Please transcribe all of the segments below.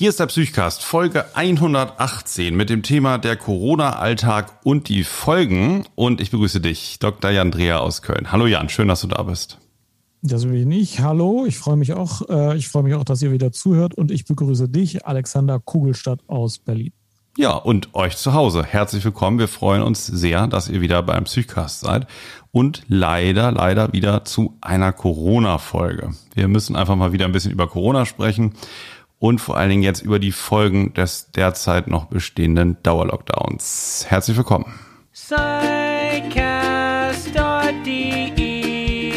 Hier ist der Psychcast, Folge 118 mit dem Thema der Corona-Alltag und die Folgen. Und ich begrüße dich, Dr. Jan Dreher aus Köln. Hallo Jan, schön, dass du da bist. Das will ich nicht. Hallo, ich freue mich auch. Äh, ich freue mich auch, dass ihr wieder zuhört und ich begrüße dich, Alexander Kugelstadt aus Berlin. Ja, und euch zu Hause. Herzlich willkommen. Wir freuen uns sehr, dass ihr wieder beim Psychcast seid und leider, leider wieder zu einer Corona-Folge. Wir müssen einfach mal wieder ein bisschen über Corona sprechen und vor allen Dingen jetzt über die Folgen des derzeit noch bestehenden Dauerlockdowns. Herzlich willkommen. Psychcast.de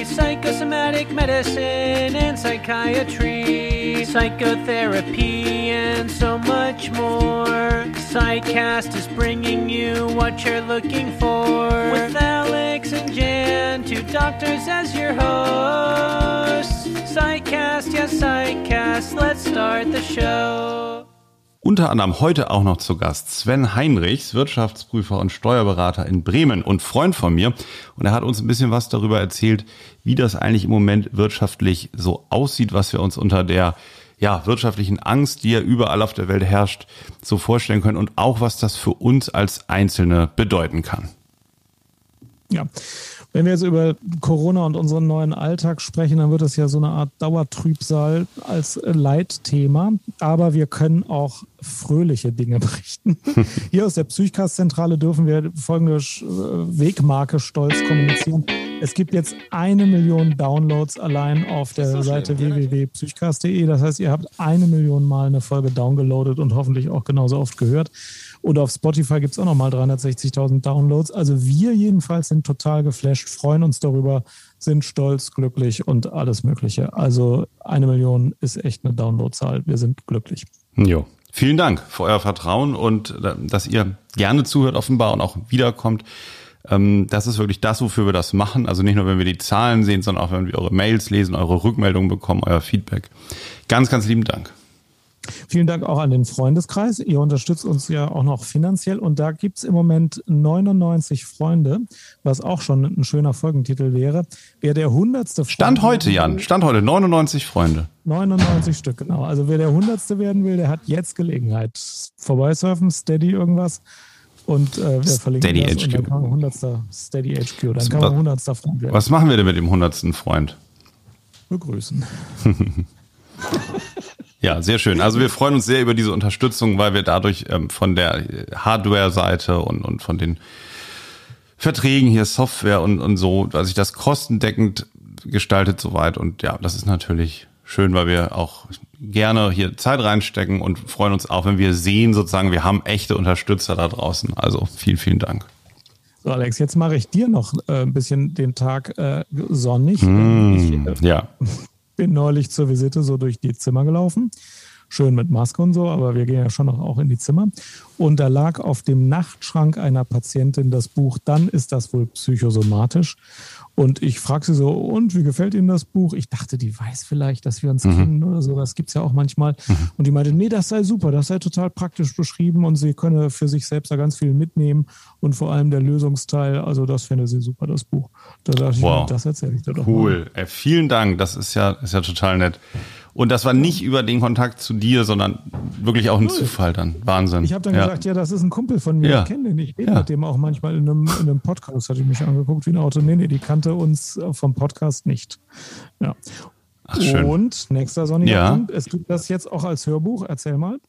Psychosomatic Medicine and Psychiatry Psychotherapy and so much more Psychcast is bringing you what you're looking for With Alex and Jan, two doctors as your hosts Psychcast, yes, Psychcast, let's start the show. Unter anderem heute auch noch zu Gast Sven Heinrichs, Wirtschaftsprüfer und Steuerberater in Bremen und Freund von mir. Und er hat uns ein bisschen was darüber erzählt, wie das eigentlich im Moment wirtschaftlich so aussieht, was wir uns unter der ja, wirtschaftlichen Angst, die ja überall auf der Welt herrscht, so vorstellen können und auch was das für uns als Einzelne bedeuten kann. Ja, wenn wir jetzt über Corona und unseren neuen Alltag sprechen, dann wird das ja so eine Art Dauertrübsal als Leitthema. Aber wir können auch fröhliche Dinge berichten. Hier aus der Psychcast-Zentrale dürfen wir folgende Wegmarke stolz kommunizieren. Es gibt jetzt eine Million Downloads allein auf der Seite www.psychcast.de. Das heißt, ihr habt eine Million Mal eine Folge downgeloadet und hoffentlich auch genauso oft gehört. Und auf Spotify gibt es auch nochmal 360.000 Downloads. Also wir jedenfalls sind total geflasht, freuen uns darüber, sind stolz, glücklich und alles Mögliche. Also eine Million ist echt eine Downloadzahl. Wir sind glücklich. Jo. Vielen Dank für euer Vertrauen und äh, dass ihr gerne zuhört offenbar und auch wiederkommt. Ähm, das ist wirklich das, wofür wir das machen. Also nicht nur, wenn wir die Zahlen sehen, sondern auch, wenn wir eure Mails lesen, eure Rückmeldungen bekommen, euer Feedback. Ganz, ganz lieben Dank. Vielen Dank auch an den Freundeskreis. Ihr unterstützt uns ja auch noch finanziell und da gibt es im Moment 99 Freunde, was auch schon ein schöner Folgentitel wäre. Wer der hundertste Stand heute, Jan. Stand heute 99 Freunde. 99 Stück, genau. Also wer der hundertste werden will, der hat jetzt Gelegenheit. Vorbeisurfen, Steady irgendwas. Und äh, wir verlinken Steady das HQ. und dann kann man 100. Steady HQ, dann kann man 100. Freund werden. Was machen wir denn mit dem hundertsten Freund? Begrüßen. Ja, sehr schön. Also wir freuen uns sehr über diese Unterstützung, weil wir dadurch ähm, von der Hardware-Seite und, und von den Verträgen hier Software und, und so, dass sich das kostendeckend gestaltet soweit. Und ja, das ist natürlich schön, weil wir auch gerne hier Zeit reinstecken und freuen uns auch, wenn wir sehen, sozusagen, wir haben echte Unterstützer da draußen. Also vielen, vielen Dank. So, Alex, jetzt mache ich dir noch äh, ein bisschen den Tag äh, sonnig. Mm, ich, äh, ja. Bin neulich zur Visite so durch die Zimmer gelaufen. Schön mit Maske und so, aber wir gehen ja schon noch auch in die Zimmer. Und da lag auf dem Nachtschrank einer Patientin das Buch, dann ist das wohl psychosomatisch. Und ich frage sie so, und wie gefällt Ihnen das Buch? Ich dachte, die weiß vielleicht, dass wir uns mhm. kennen oder so. Das gibt es ja auch manchmal. Mhm. Und die meinte, nee, das sei super, das sei total praktisch beschrieben und sie könne für sich selbst da ganz viel mitnehmen. Und vor allem der Lösungsteil, also das fände sie super, das Buch. Da dachte wow. ich, das erzähle ich dir doch Cool. Ey, vielen Dank, das ist ja, ist ja total nett. Und das war nicht über den Kontakt zu dir, sondern wirklich auch ein cool. Zufall dann. Wahnsinn. Ich habe dann ja. gesagt, ja, das ist ein Kumpel von mir, Ja. ich kenne den, ich rede Ja. mit dem auch manchmal in einem, in einem Podcast, hatte ich mich angeguckt wie ein Auto. Nee, nee, die kannte uns äh, vom Podcast nicht. Ja. Ach, schön. Und nächster sonniger Ja. Es gibt das jetzt auch als Hörbuch, erzähl mal.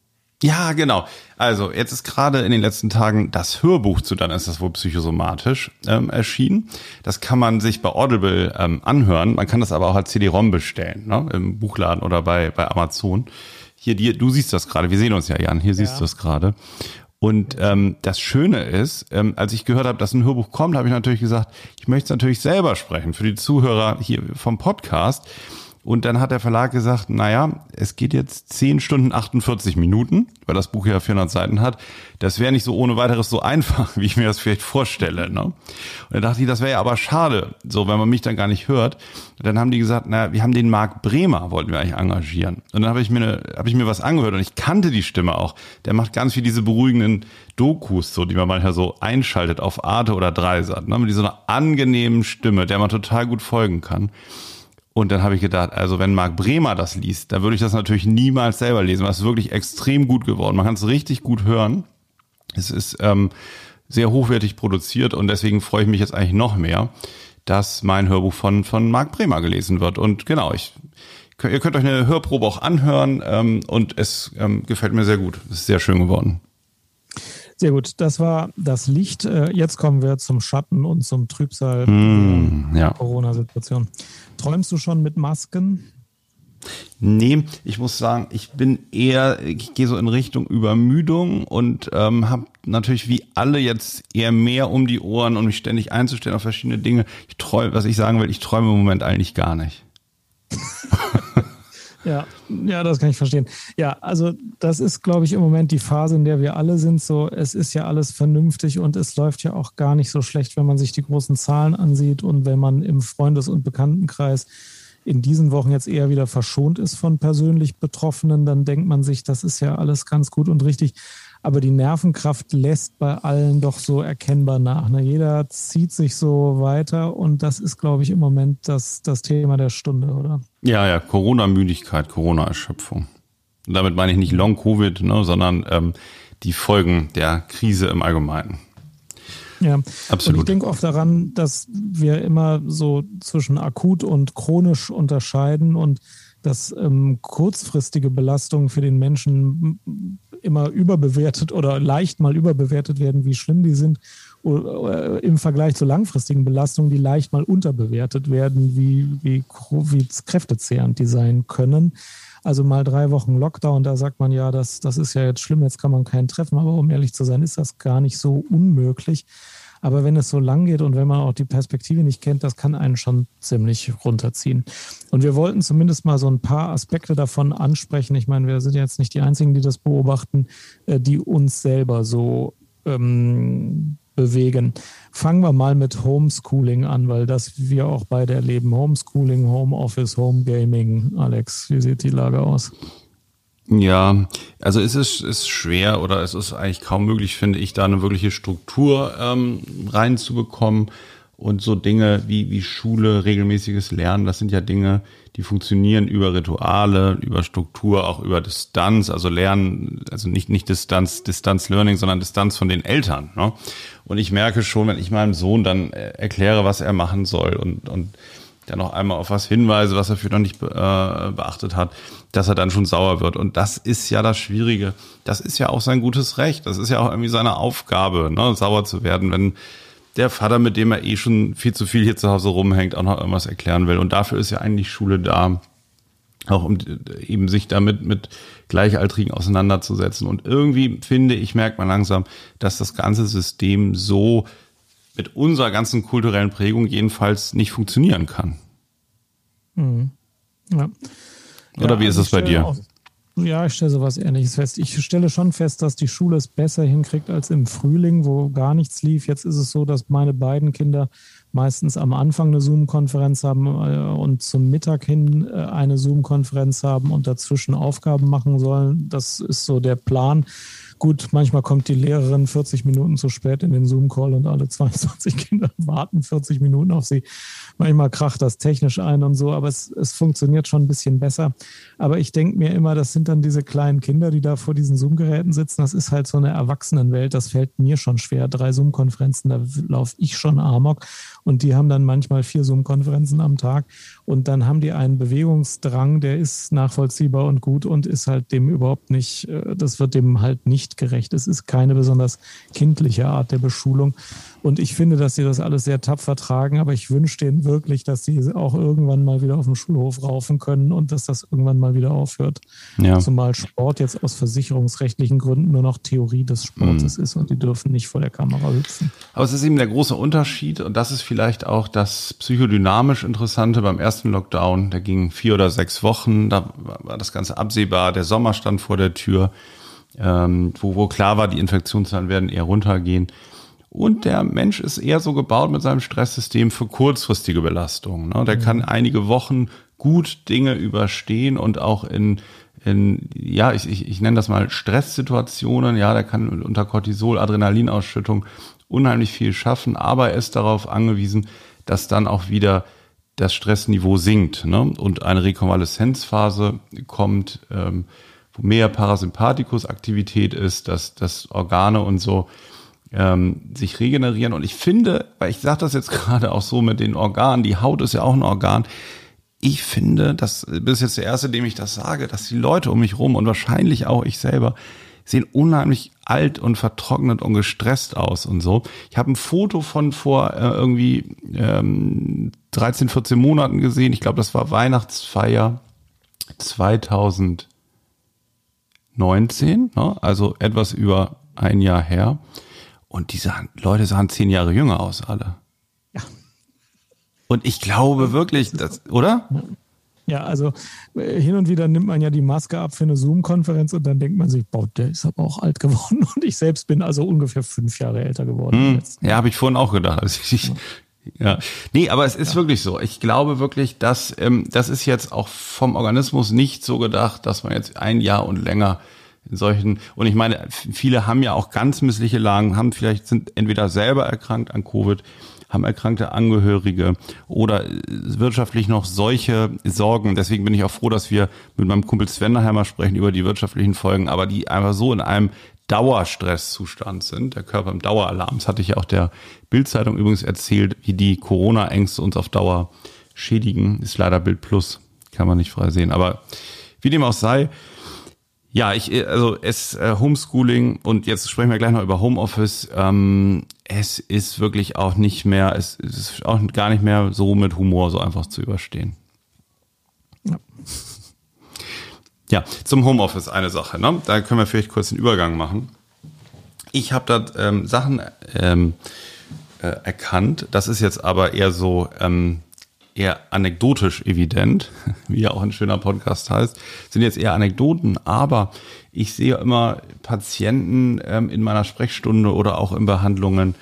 Ja, genau. Also jetzt ist gerade in den letzten Tagen das Hörbuch zu dann ist das wohl psychosomatisch ähm, erschienen. Das kann man sich bei Audible ähm, anhören. Man kann das aber auch als CD-ROM bestellen, ne? im Buchladen oder bei bei Amazon. Hier, dir, du siehst das gerade. Wir sehen uns ja, Jan. Hier siehst Ja. du es gerade. Und ähm, das Schöne ist, ähm, als ich gehört habe, dass ein Hörbuch kommt, habe ich natürlich gesagt, ich möchte es natürlich selber sprechen für die Zuhörer hier vom Podcast. Und dann hat der Verlag gesagt, naja, es geht jetzt 10 Stunden 48 Minuten, weil das Buch ja 400 Seiten hat. Das wäre nicht so ohne weiteres so einfach, wie ich mir das vielleicht vorstelle. Ne? Und dann dachte ich, das wäre ja aber schade, so wenn man mich dann gar nicht hört. Und dann haben die gesagt, naja, wir haben den Marc Bremer, wollten wir eigentlich engagieren. Und dann habe ich mir eine, habe ich mir was angehört und ich kannte die Stimme auch. Der macht ganz viel diese beruhigenden Dokus, so die man manchmal so einschaltet auf Arte oder Dreisat, ne? mit so einer angenehmen Stimme, der man total gut folgen kann. Und dann habe ich gedacht, also wenn Marc Bremer das liest, dann würde ich das natürlich niemals selber lesen, es ist wirklich extrem gut geworden. Man kann es richtig gut hören. Es ist ähm, sehr hochwertig produziert und deswegen freue ich mich jetzt eigentlich noch mehr, dass mein Hörbuch von, von Marc Bremer gelesen wird. Und genau, ich, ihr könnt euch eine Hörprobe auch anhören ähm, und es ähm, gefällt mir sehr gut. Es ist sehr schön geworden. Sehr gut, das war das Licht. Äh, jetzt kommen wir zum Schatten und zum Trübsal mm, der ja. Corona-Situation. Träumst du schon mit Masken? Nee, ich muss sagen, ich bin eher, ich gehe so in Richtung Übermüdung und ähm, habe natürlich wie alle jetzt eher mehr um die Ohren, um mich ständig einzustellen auf verschiedene Dinge. Ich träume, was ich sagen will, ich träume im Moment eigentlich gar nicht. Ja, ja, das kann ich verstehen. Ja, also das ist, glaube ich, im Moment die Phase, in der wir alle sind. So, es ist ja alles vernünftig und es läuft ja auch gar nicht so schlecht, wenn man sich die großen Zahlen ansieht und wenn man im Freundes- und Bekanntenkreis in diesen Wochen jetzt eher wieder verschont ist von persönlich Betroffenen, dann denkt man sich, das ist ja alles ganz gut und richtig. Aber die Nervenkraft lässt bei allen doch so erkennbar nach. Ne? Jeder zieht sich so weiter und das ist, glaube ich, im Moment das, das Thema der Stunde, oder? Ja, ja, Corona-Müdigkeit, Corona-Erschöpfung. Damit meine ich nicht Long-Covid, ne, sondern ähm, die Folgen der Krise im Allgemeinen. Ja, Absolut. Und ich denke oft daran, dass wir immer so zwischen akut und chronisch unterscheiden und dass ähm, kurzfristige Belastungen für den Menschen immer überbewertet oder leicht mal überbewertet werden, wie schlimm die sind, oder im Vergleich zu langfristigen Belastungen, die leicht mal unterbewertet werden, wie, wie, wie kräftezehrend die sein können. Also mal drei Wochen Lockdown, da sagt man ja, das, das ist ja jetzt schlimm, jetzt kann man keinen treffen, aber um ehrlich zu sein, ist das gar nicht so unmöglich. Aber wenn es so lang geht und wenn man auch die Perspektive nicht kennt, das kann einen schon ziemlich runterziehen. Und wir wollten zumindest mal so ein paar Aspekte davon ansprechen. Ich meine, wir sind jetzt nicht die Einzigen, die das beobachten, äh, die uns selber so ähm, bewegen. Fangen wir mal mit Homeschooling an, weil das wir auch beide erleben. Homeschooling, Homeoffice, Homegaming. Alex, wie sieht die Lage aus? Ja, also es ist, ist schwer oder es ist eigentlich kaum möglich, finde ich, da eine wirkliche Struktur ähm, reinzubekommen. Und so Dinge wie, wie Schule, regelmäßiges Lernen, das sind ja Dinge, die funktionieren über Rituale, über Struktur, auch über Distanz, also Lernen, also nicht, nicht Distanz, Distanz Learning, sondern Distanz von den Eltern. Ne? Und ich merke schon, wenn ich meinem Sohn dann äh, erkläre, was er machen soll und, und der noch einmal auf was hinweise, was er für noch nicht äh, beachtet hat, dass er dann schon sauer wird. Und das ist ja das Schwierige. Das ist ja auch sein gutes Recht. Das ist ja auch irgendwie seine Aufgabe, ne, sauer zu werden, wenn der Vater, mit dem er eh schon viel zu viel hier zu Hause rumhängt, auch noch irgendwas erklären will. Und dafür ist ja eigentlich Schule da, auch um eben sich damit mit Gleichaltrigen auseinanderzusetzen. Und irgendwie finde ich, merkt man langsam, dass das ganze System so mit unserer ganzen kulturellen Prägung jedenfalls nicht funktionieren kann. Mhm. Ja. Oder ja, wie ist es bei dir? Auch, ja, ich stelle sowas ähnliches fest. Ich stelle schon fest, dass die Schule es besser hinkriegt als im Frühling, wo gar nichts lief. Jetzt ist es so, dass meine beiden Kinder meistens am Anfang eine Zoom-Konferenz haben äh, und zum Mittag hin äh, eine Zoom-Konferenz haben und dazwischen Aufgaben machen sollen. Das ist so der Plan. Gut, manchmal kommt die Lehrerin 40 Minuten zu spät in den Zoom-Call und alle 22 Kinder warten 40 Minuten auf sie. Manchmal kracht das technisch ein und so, aber es, es funktioniert schon ein bisschen besser. Aber ich denke mir immer, das sind dann diese kleinen Kinder, die da vor diesen Zoom-Geräten sitzen. Das ist halt so eine Erwachsenenwelt. Das fällt mir schon schwer. Drei Zoom-Konferenzen, da laufe ich schon amok. Und die haben dann manchmal vier Zoom-Konferenzen am Tag. Und dann haben die einen Bewegungsdrang, der ist nachvollziehbar und gut und ist halt dem überhaupt nicht, äh, das wird dem halt nicht gerecht. Es ist keine besonders kindliche Art der Beschulung. Und ich finde, dass sie das alles sehr tapfer tragen, aber ich wünsche denen wirklich, dass sie auch irgendwann mal wieder auf dem Schulhof raufen können und dass das irgendwann mal wieder aufhört. Ja. Zumal Sport jetzt aus versicherungsrechtlichen Gründen nur noch Theorie des Sportes mhm. ist und die dürfen nicht vor der Kamera hüpfen. Aber es ist eben der große Unterschied und das ist vielleicht auch das psychodynamisch Interessante beim ersten Lockdown. Der ging vier oder sechs Wochen, da war das Ganze absehbar, der Sommer stand vor der Tür, ähm, wo, wo klar war, die Infektionszahlen werden eher runtergehen. Und der Mensch ist eher so gebaut mit seinem Stresssystem für kurzfristige Belastungen. Ne? Der mhm. kann einige Wochen gut Dinge überstehen und auch in, in ja, ich, ich, ich nenne das mal Stresssituationen, ja, der kann unter Cortisol, Adrenalinausschüttung unheimlich viel schaffen, aber er ist darauf angewiesen, dass dann auch wieder das Stressniveau sinkt ne? und eine Rekonvaleszenzphase kommt, ähm, wo mehr Parasympathikus-Aktivität ist, dass, dass Organe und so ähm, sich regenerieren. Und ich finde, weil ich sage das jetzt gerade auch so mit den Organen, die Haut ist ja auch ein Organ, ich finde, das bist jetzt der Erste, dem ich das sage, dass die Leute um mich rum und wahrscheinlich auch ich selber sehen unheimlich alt und vertrocknet und gestresst aus und so. Ich habe ein Foto von vor äh, irgendwie ähm, 13, 14 Monaten gesehen. Ich glaube, das war Weihnachtsfeier 2019, ne? also etwas über ein Jahr her. Und diese Leute sahen zehn Jahre jünger aus, alle. Ja. Und ich glaube wirklich, dass, oder? Ja, also äh, hin und wieder nimmt man ja die Maske ab für eine Zoom-Konferenz und dann denkt man sich, boah, der ist aber auch alt geworden. Und ich selbst bin also ungefähr fünf Jahre älter geworden. Hm, ja, habe ich vorhin auch gedacht. Also ich, ja. Nee, aber es ist ja. wirklich so. Ich glaube wirklich, dass ähm, das ist jetzt auch vom Organismus nicht so gedacht, dass man jetzt ein Jahr und länger in solchen, und ich meine, viele haben ja auch ganz missliche Lagen, haben vielleicht, sind entweder selber erkrankt an Covid, haben erkrankte Angehörige oder wirtschaftlich noch solche Sorgen. Deswegen bin ich auch froh, dass wir mit meinem Kumpel Sven nachher sprechen über die wirtschaftlichen Folgen, aber die einfach so in einem Dauerstresszustand sind, der Körper im Daueralarm. Das hatte ich ja auch der Bildzeitung übrigens erzählt, wie die Corona-Ängste uns auf Dauer schädigen. Ist leider Bild Plus, kann man nicht frei sehen. Aber wie dem auch sei, ja, ich, also es äh, Homeschooling und jetzt sprechen wir gleich noch über Homeoffice. Ähm, es ist wirklich auch nicht mehr, es ist auch gar nicht mehr so mit Humor so einfach zu überstehen. Ja, ja zum Homeoffice eine Sache. Ne? Da können wir vielleicht kurz den Übergang machen. Ich habe da ähm, Sachen ähm, äh, erkannt. Das ist jetzt aber eher so ähm, eher anekdotisch evident, wie ja auch ein schöner Podcast heißt, sind jetzt eher Anekdoten, aber ich sehe immer Patienten ähm, in meiner Sprechstunde oder auch in Behandlungen,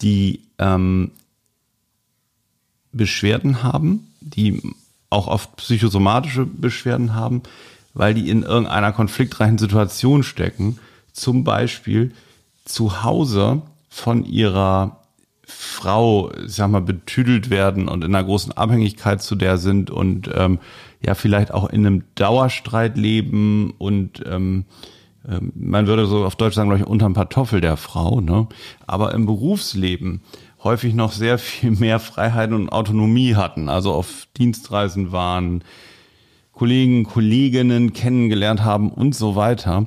die ähm, Beschwerden haben, die auch oft psychosomatische Beschwerden haben, weil die in irgendeiner konfliktreichen Situation stecken, zum Beispiel zu Hause von ihrer Frau, sag mal, betüdelt werden und in einer großen Abhängigkeit zu der sind und ähm, ja vielleicht auch in einem Dauerstreit leben und ähm, ähm, man würde so auf Deutsch sagen, glaube ich, unterm Kartoffel der Frau, ne? Aber im Berufsleben häufig noch sehr viel mehr Freiheit und Autonomie hatten, also auf Dienstreisen waren, Kollegen, Kolleginnen kennengelernt haben und so weiter.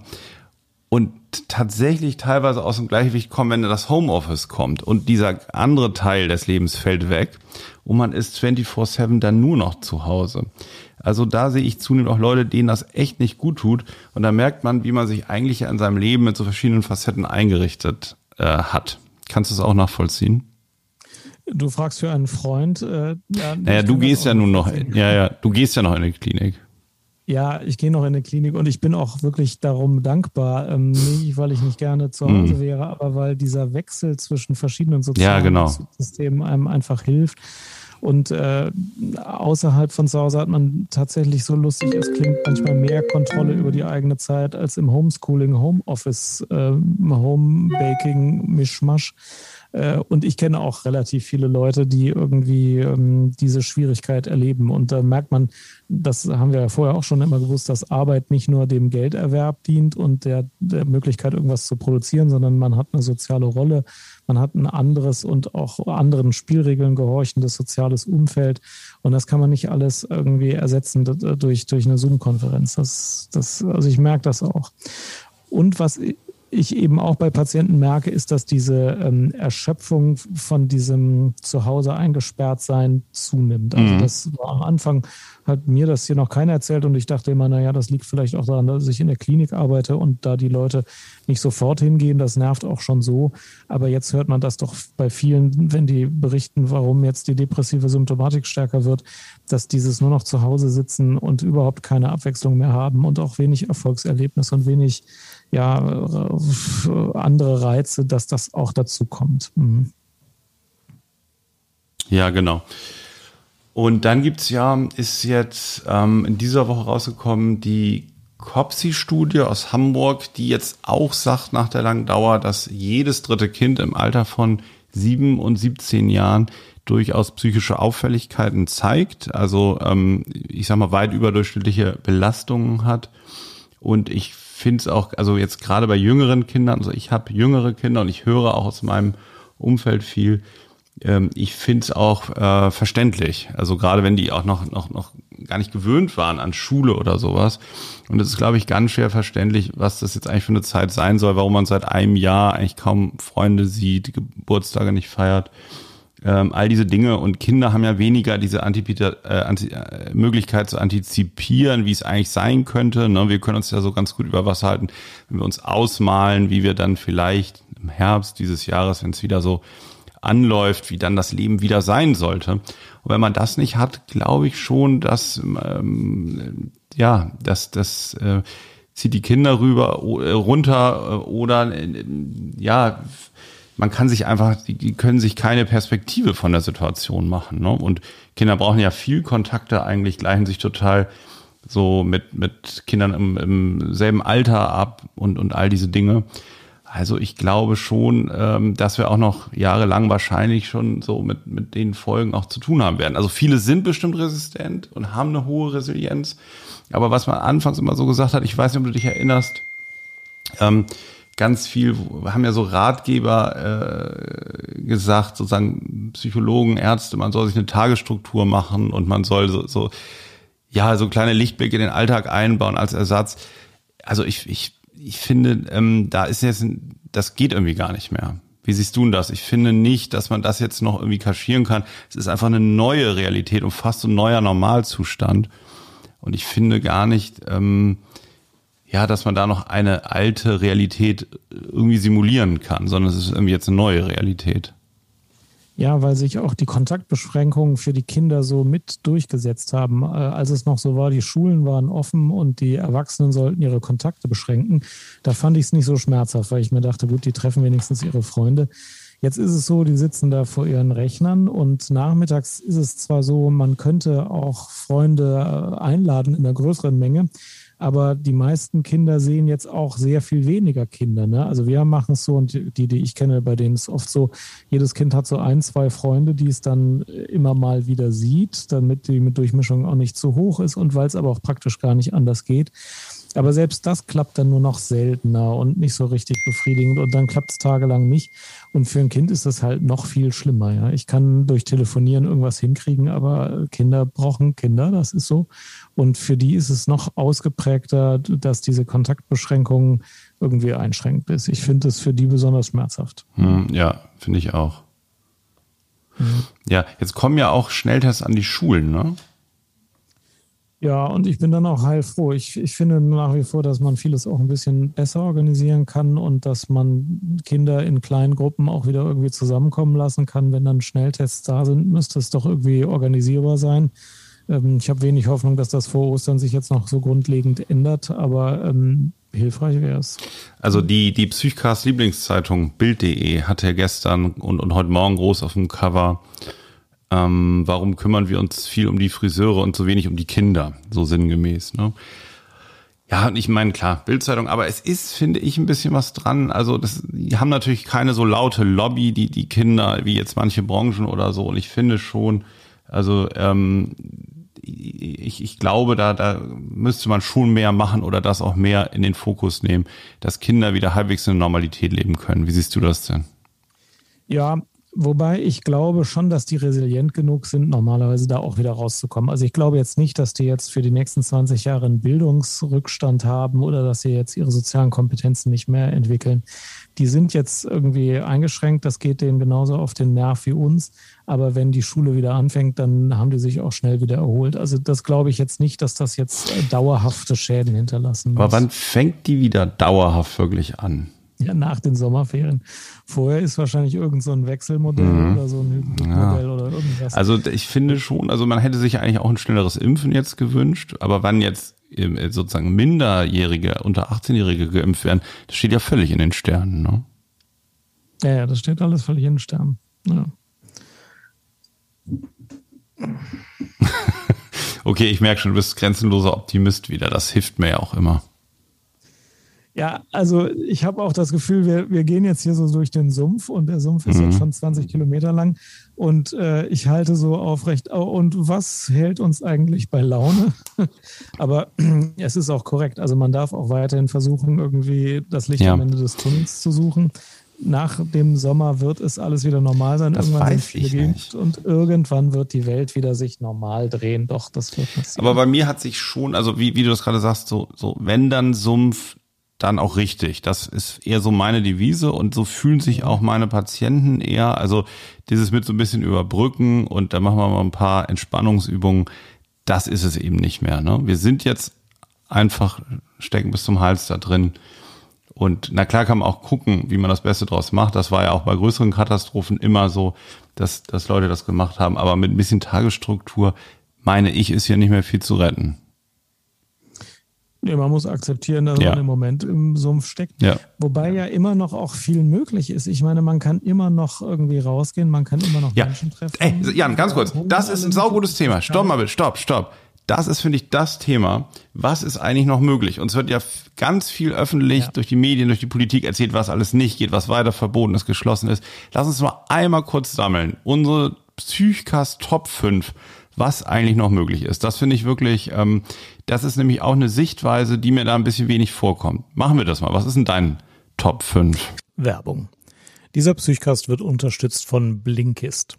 Und tatsächlich teilweise aus dem Gleichgewicht kommen, wenn das Homeoffice kommt und dieser andere Teil des Lebens fällt weg und man ist 24-7 dann nur noch zu Hause. Also da sehe ich zunehmend auch Leute, denen das echt nicht gut tut und da merkt man, wie man sich eigentlich in seinem Leben mit so verschiedenen Facetten eingerichtet äh, hat. Kannst du es auch nachvollziehen? Du fragst für einen Freund. Äh, ja, naja, du gehst ja nun noch, ja, ja, du gehst ja noch in die Klinik. Ja, ich gehe noch in die Klinik und ich bin auch wirklich darum dankbar. Ähm, nicht, weil ich nicht gerne zu Hause mhm. wäre, aber weil dieser Wechsel zwischen verschiedenen sozialen ja, genau. Systemen einem einfach hilft. Und äh, außerhalb von zu Hause hat man tatsächlich so lustig, es klingt manchmal mehr Kontrolle über die eigene Zeit als im Homeschooling, Homeoffice, äh, Homebaking, Mischmasch. Äh, und ich kenne auch relativ viele Leute, die irgendwie ähm, diese Schwierigkeit erleben. Und da merkt man, das haben wir ja vorher auch schon immer gewusst, dass Arbeit nicht nur dem Gelderwerb dient und der, der Möglichkeit, irgendwas zu produzieren, sondern man hat eine soziale Rolle, man hat ein anderes und auch anderen Spielregeln gehorchendes soziales Umfeld. Und das kann man nicht alles irgendwie ersetzen durch, durch eine Zoom-Konferenz. Das, das, also ich merke das auch. Und was ich eben auch bei Patienten merke, ist, dass diese ähm, Erschöpfung von diesem Zuhause eingesperrt sein zunimmt. Also mhm. das war am Anfang, hat mir das hier noch keiner erzählt und ich dachte immer, naja, das liegt vielleicht auch daran, dass ich in der Klinik arbeite und da die Leute nicht sofort hingehen, das nervt auch schon so. Aber jetzt hört man das doch bei vielen, wenn die berichten, warum jetzt die depressive Symptomatik stärker wird, dass dieses nur noch zu Hause sitzen und überhaupt keine Abwechslung mehr haben und auch wenig Erfolgserlebnis und wenig ja, äh, andere Reize, dass das auch dazu kommt. Mhm. Ja, genau. Und dann gibt's ja, ist jetzt ähm, in dieser Woche rausgekommen, die COPSI-Studie aus Hamburg, die jetzt auch sagt nach der langen Dauer, dass jedes dritte Kind im Alter von sieben und 17 Jahren durchaus psychische Auffälligkeiten zeigt, also ähm, ich sag mal weit überdurchschnittliche Belastungen hat. Und ich finde es auch, also jetzt gerade bei jüngeren Kindern, also ich habe jüngere Kinder und ich höre auch aus meinem Umfeld viel, ähm, ich finde es auch äh, verständlich. Also gerade wenn die auch noch, noch, noch gar nicht gewöhnt waren an Schule oder sowas. Und es ist, glaube ich, ganz schwer verständlich, was das jetzt eigentlich für eine Zeit sein soll, warum man seit einem Jahr eigentlich kaum Freunde sieht, Geburtstage nicht feiert. Ähm, all diese Dinge und Kinder haben ja weniger diese Antipita, äh, Anti, äh, Möglichkeit zu antizipieren, wie es eigentlich sein könnte. Ne? Wir können uns ja so ganz gut über Wasser halten, wenn wir uns ausmalen, wie wir dann vielleicht im Herbst dieses Jahres, wenn es wieder so anläuft, wie dann das Leben wieder sein sollte. Und wenn man das nicht hat, glaube ich schon, dass ähm, ja, dass das äh, zieht die Kinder rüber äh, runter äh, oder äh, ja, man kann sich einfach, die können sich keine Perspektive von der Situation machen. Ne? Und Kinder brauchen ja viel Kontakte, eigentlich gleichen sich total so mit, mit Kindern im, im selben Alter ab und, und all diese Dinge. Also ich glaube schon, ähm, dass wir auch noch jahrelang wahrscheinlich schon so mit, mit den Folgen auch zu tun haben werden. Also viele sind bestimmt resistent und haben eine hohe Resilienz. Aber was man anfangs immer so gesagt hat, ich weiß nicht, ob du dich erinnerst, ähm, ganz viel, haben ja so Ratgeber äh, gesagt, sozusagen Psychologen, Ärzte, man soll sich eine Tagesstruktur machen und man soll so, so ja, so kleine Lichtblicke in den Alltag einbauen als Ersatz. Also ich, ich ich finde, ähm, da ist jetzt, das geht irgendwie gar nicht mehr. Wie siehst du denn das? Ich finde nicht, dass man das jetzt noch irgendwie kaschieren kann. Es ist einfach eine neue Realität und fast ein neuer Normalzustand. Und ich finde gar nicht, ähm, ja, dass man da noch eine alte Realität irgendwie simulieren kann, sondern es ist irgendwie jetzt eine neue Realität. Ja, weil sich auch die Kontaktbeschränkungen für die Kinder so mit durchgesetzt haben. Äh, als es noch so war, die Schulen waren offen und die Erwachsenen sollten ihre Kontakte beschränken, da fand ich es nicht so schmerzhaft, weil ich mir dachte, gut, die treffen wenigstens ihre Freunde. Jetzt ist es so, die sitzen da vor ihren Rechnern und nachmittags ist es zwar so, man könnte auch Freunde äh, einladen in einer größeren Menge, aber die meisten Kinder sehen jetzt auch sehr viel weniger Kinder. Ne? Also wir machen es so und die, die ich kenne, bei denen ist oft so, jedes Kind hat so ein, zwei Freunde, die es dann immer mal wieder sieht, damit die mit Durchmischung auch nicht zu hoch ist und weil es aber auch praktisch gar nicht anders geht. Aber selbst das klappt dann nur noch seltener und nicht so richtig befriedigend und dann klappt es tagelang nicht. Und für ein Kind ist das halt noch viel schlimmer. Ja. Ich kann durch Telefonieren irgendwas hinkriegen, aber Kinder brauchen Kinder, das ist so. Und für die ist es noch ausgeprägter, dass diese Kontaktbeschränkungen irgendwie einschränkt ist. Ich finde es für die besonders schmerzhaft. Hm, ja, finde ich auch. Mhm. Ja, jetzt kommen ja auch Schnelltests an die Schulen, ne? Ja, und ich bin dann auch heilfroh. Ich, ich finde nach wie vor, dass man vieles auch ein bisschen besser organisieren kann und dass man Kinder in kleinen Gruppen auch wieder irgendwie zusammenkommen lassen kann. Wenn dann Schnelltests da sind, müsste es doch irgendwie organisierbar sein. Ähm, ich habe wenig Hoffnung, dass das vor Ostern sich jetzt noch so grundlegend ändert, aber ähm, hilfreich wäre es. Also die, die Psychcast Lieblingszeitung Bild.de hatte gestern und, und heute Morgen groß auf dem Cover ähm, warum kümmern wir uns viel um die Friseure und so wenig um die Kinder, so sinngemäß. Ne? Ja, ich meine, klar, Bildzeitung, aber es ist, finde ich, ein bisschen was dran. Also, das, die haben natürlich keine so laute Lobby, die, die Kinder, wie jetzt manche Branchen oder so. Und ich finde schon, also, ähm, ich, ich glaube, da, da müsste man schon mehr machen oder das auch mehr in den Fokus nehmen, dass Kinder wieder halbwegs in der Normalität leben können. Wie siehst du das denn? Ja, Wobei ich glaube schon, dass die resilient genug sind, normalerweise da auch wieder rauszukommen. Also ich glaube jetzt nicht, dass die jetzt für die nächsten 20 Jahre einen Bildungsrückstand haben oder dass sie jetzt ihre sozialen Kompetenzen nicht mehr entwickeln. Die sind jetzt irgendwie eingeschränkt, das geht denen genauso auf den Nerv wie uns. Aber wenn die Schule wieder anfängt, dann haben die sich auch schnell wieder erholt. Also das glaube ich jetzt nicht, dass das jetzt dauerhafte Schäden hinterlassen muss. Aber wann fängt die wieder dauerhaft wirklich an? Ja, nach den Sommerferien. Vorher ist wahrscheinlich irgend so ein Wechselmodell mhm. oder so ein Hybridmodell ja. oder irgendwas. Also ich finde schon, also man hätte sich eigentlich auch ein schnelleres Impfen jetzt gewünscht, aber wann jetzt äh, sozusagen Minderjährige, unter 18-Jährige geimpft werden, das steht ja völlig in den Sternen, ne? Ja, ja, das steht alles völlig in den Sternen. Ja. okay, ich merke schon, du bist grenzenloser Optimist wieder. Das hilft mir ja auch immer. Ja, also ich habe auch das Gefühl, wir, wir gehen jetzt hier so durch den Sumpf und der Sumpf ist Mhm. jetzt schon 20 Kilometer lang und äh, ich halte so aufrecht. Oh, und was hält uns eigentlich bei Laune? Aber es ist auch korrekt. Also man darf auch weiterhin versuchen, irgendwie das Licht Ja. am Ende des Tunnels zu suchen. Nach dem Sommer wird es alles wieder normal sein. Das irgendwann weiß ich nicht. und irgendwann wird die Welt wieder sich normal drehen. Doch, das wird passieren. Aber bei mir hat sich schon, also wie, wie du das gerade sagst, so, so, wenn dann Sumpf, dann auch richtig. Das ist eher so meine Devise und so fühlen sich auch meine Patienten eher. Also dieses mit so ein bisschen überbrücken und dann machen wir mal ein paar Entspannungsübungen. Das ist es eben nicht mehr. Ne? Wir sind jetzt einfach stecken bis zum Hals da drin. Und na klar kann man auch gucken, wie man das Beste draus macht. Das war ja auch bei größeren Katastrophen immer so, dass, dass Leute das gemacht haben. Aber mit ein bisschen Tagesstruktur, meine ich, ist hier nicht mehr viel zu retten. Nee, man muss akzeptieren, dass Ja. man im Moment im Sumpf steckt. Ja. Wobei ja immer noch auch viel möglich ist. Ich meine, man kann immer noch irgendwie rausgehen, man kann immer noch Ja. Menschen treffen. Ey, Jan, ganz kurz. Das ist ein saugutes Thema. Stopp mal bitte. Stopp, stopp. Das ist, finde ich, das Thema. Was ist eigentlich noch möglich? Uns wird ja ganz viel öffentlich durch die Medien, durch die Politik erzählt, was alles nicht geht, was weiter verboten ist, geschlossen ist. Lass uns mal einmal kurz sammeln. Unsere Psychcast Top 5, was eigentlich noch möglich ist. Das finde ich wirklich, ähm, das ist nämlich auch eine Sichtweise, die mir da ein bisschen wenig vorkommt. Machen wir das mal. Was ist denn dein Top 5? Werbung. Dieser Psychcast wird unterstützt von Blinkist.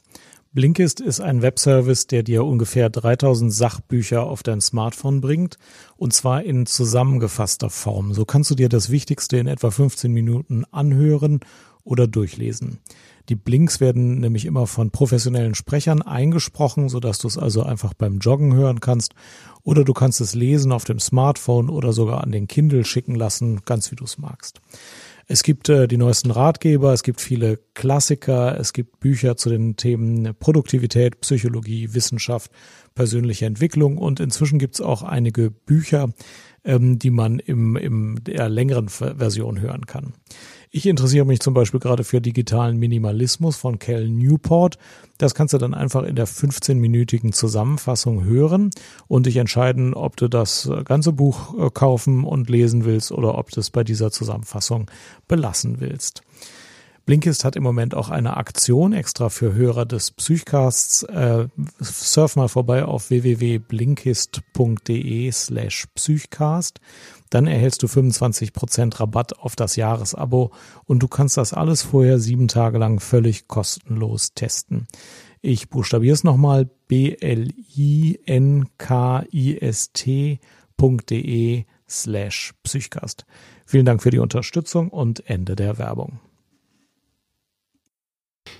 Blinkist ist ein Webservice, der dir ungefähr 3000 Sachbücher auf dein Smartphone bringt und zwar in zusammengefasster Form. So kannst du dir das Wichtigste in etwa 15 Minuten anhören oder durchlesen. Die Blinks werden nämlich immer von professionellen Sprechern eingesprochen, sodass du es also einfach beim Joggen hören kannst oder du kannst es lesen auf dem Smartphone oder sogar an den Kindle schicken lassen, ganz wie du es magst. Es gibt äh, die neuesten Ratgeber, es gibt viele Klassiker, es gibt Bücher zu den Themen Produktivität, Psychologie, Wissenschaft, persönliche Entwicklung und inzwischen gibt es auch einige Bücher, ähm, die man im, im der längeren Ver- Version hören kann. Ich interessiere mich zum Beispiel gerade für digitalen Minimalismus von Cal Newport. Das kannst du dann einfach in der 15-minütigen Zusammenfassung hören und dich entscheiden, ob du das ganze Buch äh, kaufen und lesen willst oder ob du es bei dieser Zusammenfassung belassen willst. Blinkist hat im Moment auch eine Aktion extra für Hörer des Psychcasts. Äh, surf mal vorbei auf www.blinkist.de slash Psychcast. Dann erhältst du 25% Rabatt auf das Jahresabo und du kannst das alles vorher sieben Tage lang völlig kostenlos testen. Ich buchstabiere es nochmal b-l-i-n-k-i-s-t.de slash Psychcast. Vielen Dank für die Unterstützung und Ende der Werbung.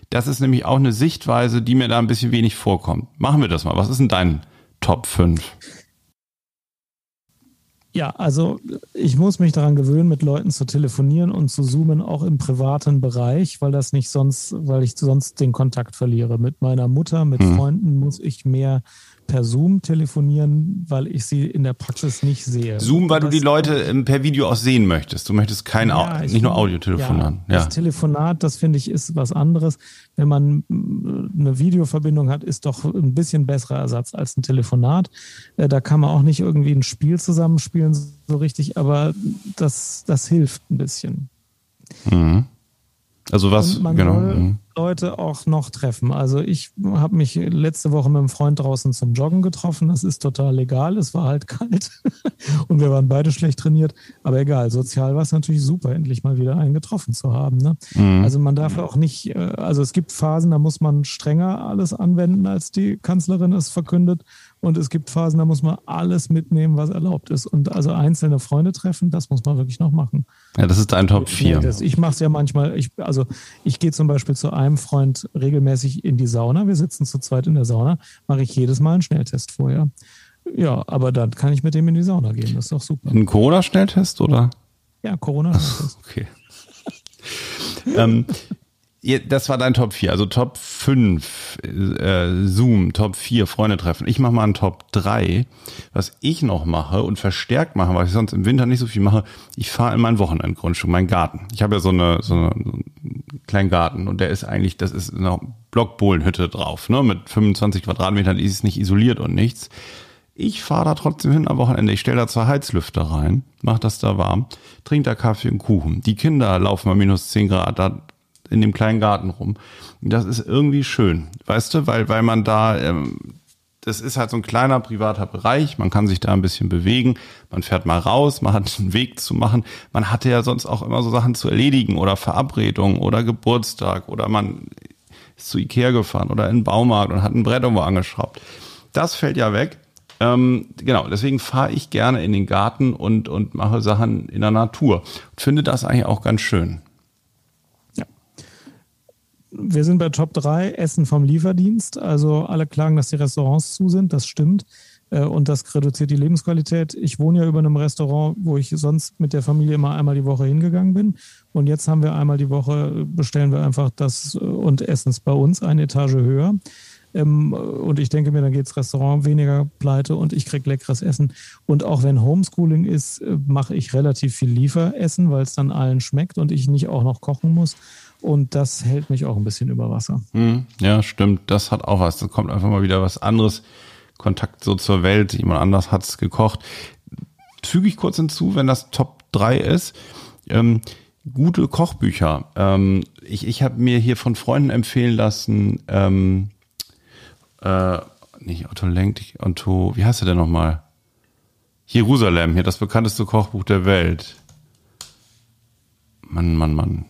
Das ist nämlich auch eine Sichtweise, die mir da ein bisschen wenig vorkommt. Machen wir das mal. Was ist denn dein Top 5? Ja, also ich muss mich daran gewöhnen, mit Leuten zu telefonieren und zu zoomen, auch im privaten Bereich, weil das nicht sonst, weil ich sonst den Kontakt verliere. Mit meiner Mutter, mit Hm. Freunden muss ich mehr per Zoom telefonieren, weil ich sie in der Praxis nicht sehe. Zoom, weil du Das- die Leute ähm, per Video auch sehen möchtest. Du möchtest kein, Ja, nicht nur Audiotelefonat. Ja, Ja. Das Telefonat, das finde ich, ist was anderes. Wenn man mm, eine Videoverbindung hat, ist doch ein bisschen besserer Ersatz als ein Telefonat. Äh, Da kann man auch nicht irgendwie ein Spiel zusammenspielen, so richtig, aber das, das hilft ein bisschen. Mhm. Also was, genau. soll mhm. Leute auch noch treffen. Also ich habe mich letzte Woche mit einem Freund draußen zum Joggen getroffen. Das ist total legal. Es war halt kalt und wir waren beide schlecht trainiert. Aber egal, sozial war es natürlich super, endlich mal wieder einen getroffen zu haben. Ne? Mhm. Also man darf auch nicht, äh, also es gibt Phasen, da muss man strenger alles anwenden, als die Kanzlerin es verkündet. Und es gibt Phasen, da muss man alles mitnehmen, was erlaubt ist. Und also einzelne Freunde treffen, das muss man wirklich noch machen. Ja, das ist dein Top 4. Nee, das, ich mache es ja manchmal, ich, also ich gehe zum Beispiel zu einem Freund regelmäßig in die Sauna. Wir sitzen zu zweit in der Sauna, mache ich jedes Mal einen Schnelltest vorher. Ja, aber dann kann ich mit dem in die Sauna gehen. Das ist doch super. Ein Corona-Schnelltest oder? Ja, Corona-Schnelltest. Okay. ähm, das war dein Top 4. Also Top 5 äh, Zoom, Top 4 Freunde treffen. Ich mache mal einen Top 3. Was ich noch mache und verstärkt mache, weil ich sonst im Winter nicht so viel mache, ich fahre in meinen Wochenendgrundstück, meinen Garten. Ich habe ja so eine, so, eine, so einen kleinen Garten und der ist eigentlich, das ist eine Blockbohlenhütte drauf, ne? Mit 25 Quadratmetern ist es nicht isoliert und nichts. Ich fahre da trotzdem hin am Wochenende. Ich stelle da zwei Heizlüfter rein, mach das da warm, trinke da Kaffee und Kuchen. Die Kinder laufen bei minus 10 Grad da in dem kleinen Garten rum. Das ist irgendwie schön, weißt du, weil, weil man da, ähm, das ist halt so ein kleiner privater Bereich, man kann sich da ein bisschen bewegen, man fährt mal raus, man hat einen Weg zu machen. Man hatte ja sonst auch immer so Sachen zu erledigen oder Verabredungen oder Geburtstag oder man ist zu Ikea gefahren oder in den Baumarkt und hat ein Brett irgendwo angeschraubt. Das fällt ja weg. Ähm, genau, deswegen fahre ich gerne in den Garten und, und mache Sachen in der Natur. Finde das eigentlich auch ganz schön. Wir sind bei Top 3, Essen vom Lieferdienst. Also alle klagen, dass die Restaurants zu sind. Das stimmt. Äh, und das reduziert die Lebensqualität. Ich wohne ja über einem Restaurant, wo ich sonst mit der Familie immer einmal die Woche hingegangen bin. Und jetzt haben wir einmal die Woche, bestellen wir einfach das und essen es bei uns eine Etage höher. Ähm, und ich denke mir, dann geht das Restaurant weniger pleite und ich kriege leckeres Essen. Und auch wenn Homeschooling ist, äh, mache ich relativ viel Lieferessen, weil es dann allen schmeckt und ich nicht auch noch kochen muss. Und das hält mich auch ein bisschen über Wasser. Hm, ja, stimmt. Das hat auch was. Da kommt einfach mal wieder was anderes. Kontakt so zur Welt. Jemand anders hat es gekocht. Füge ich kurz hinzu, wenn das Top 3 ist. Ähm, gute Kochbücher. Ähm, ich ich habe mir hier von Freunden empfehlen lassen, ähm, äh, nicht Otto Lenk, Otto, wie heißt er denn nochmal? Jerusalem, hier das bekannteste Kochbuch der Welt. Mann, Mann, Mann.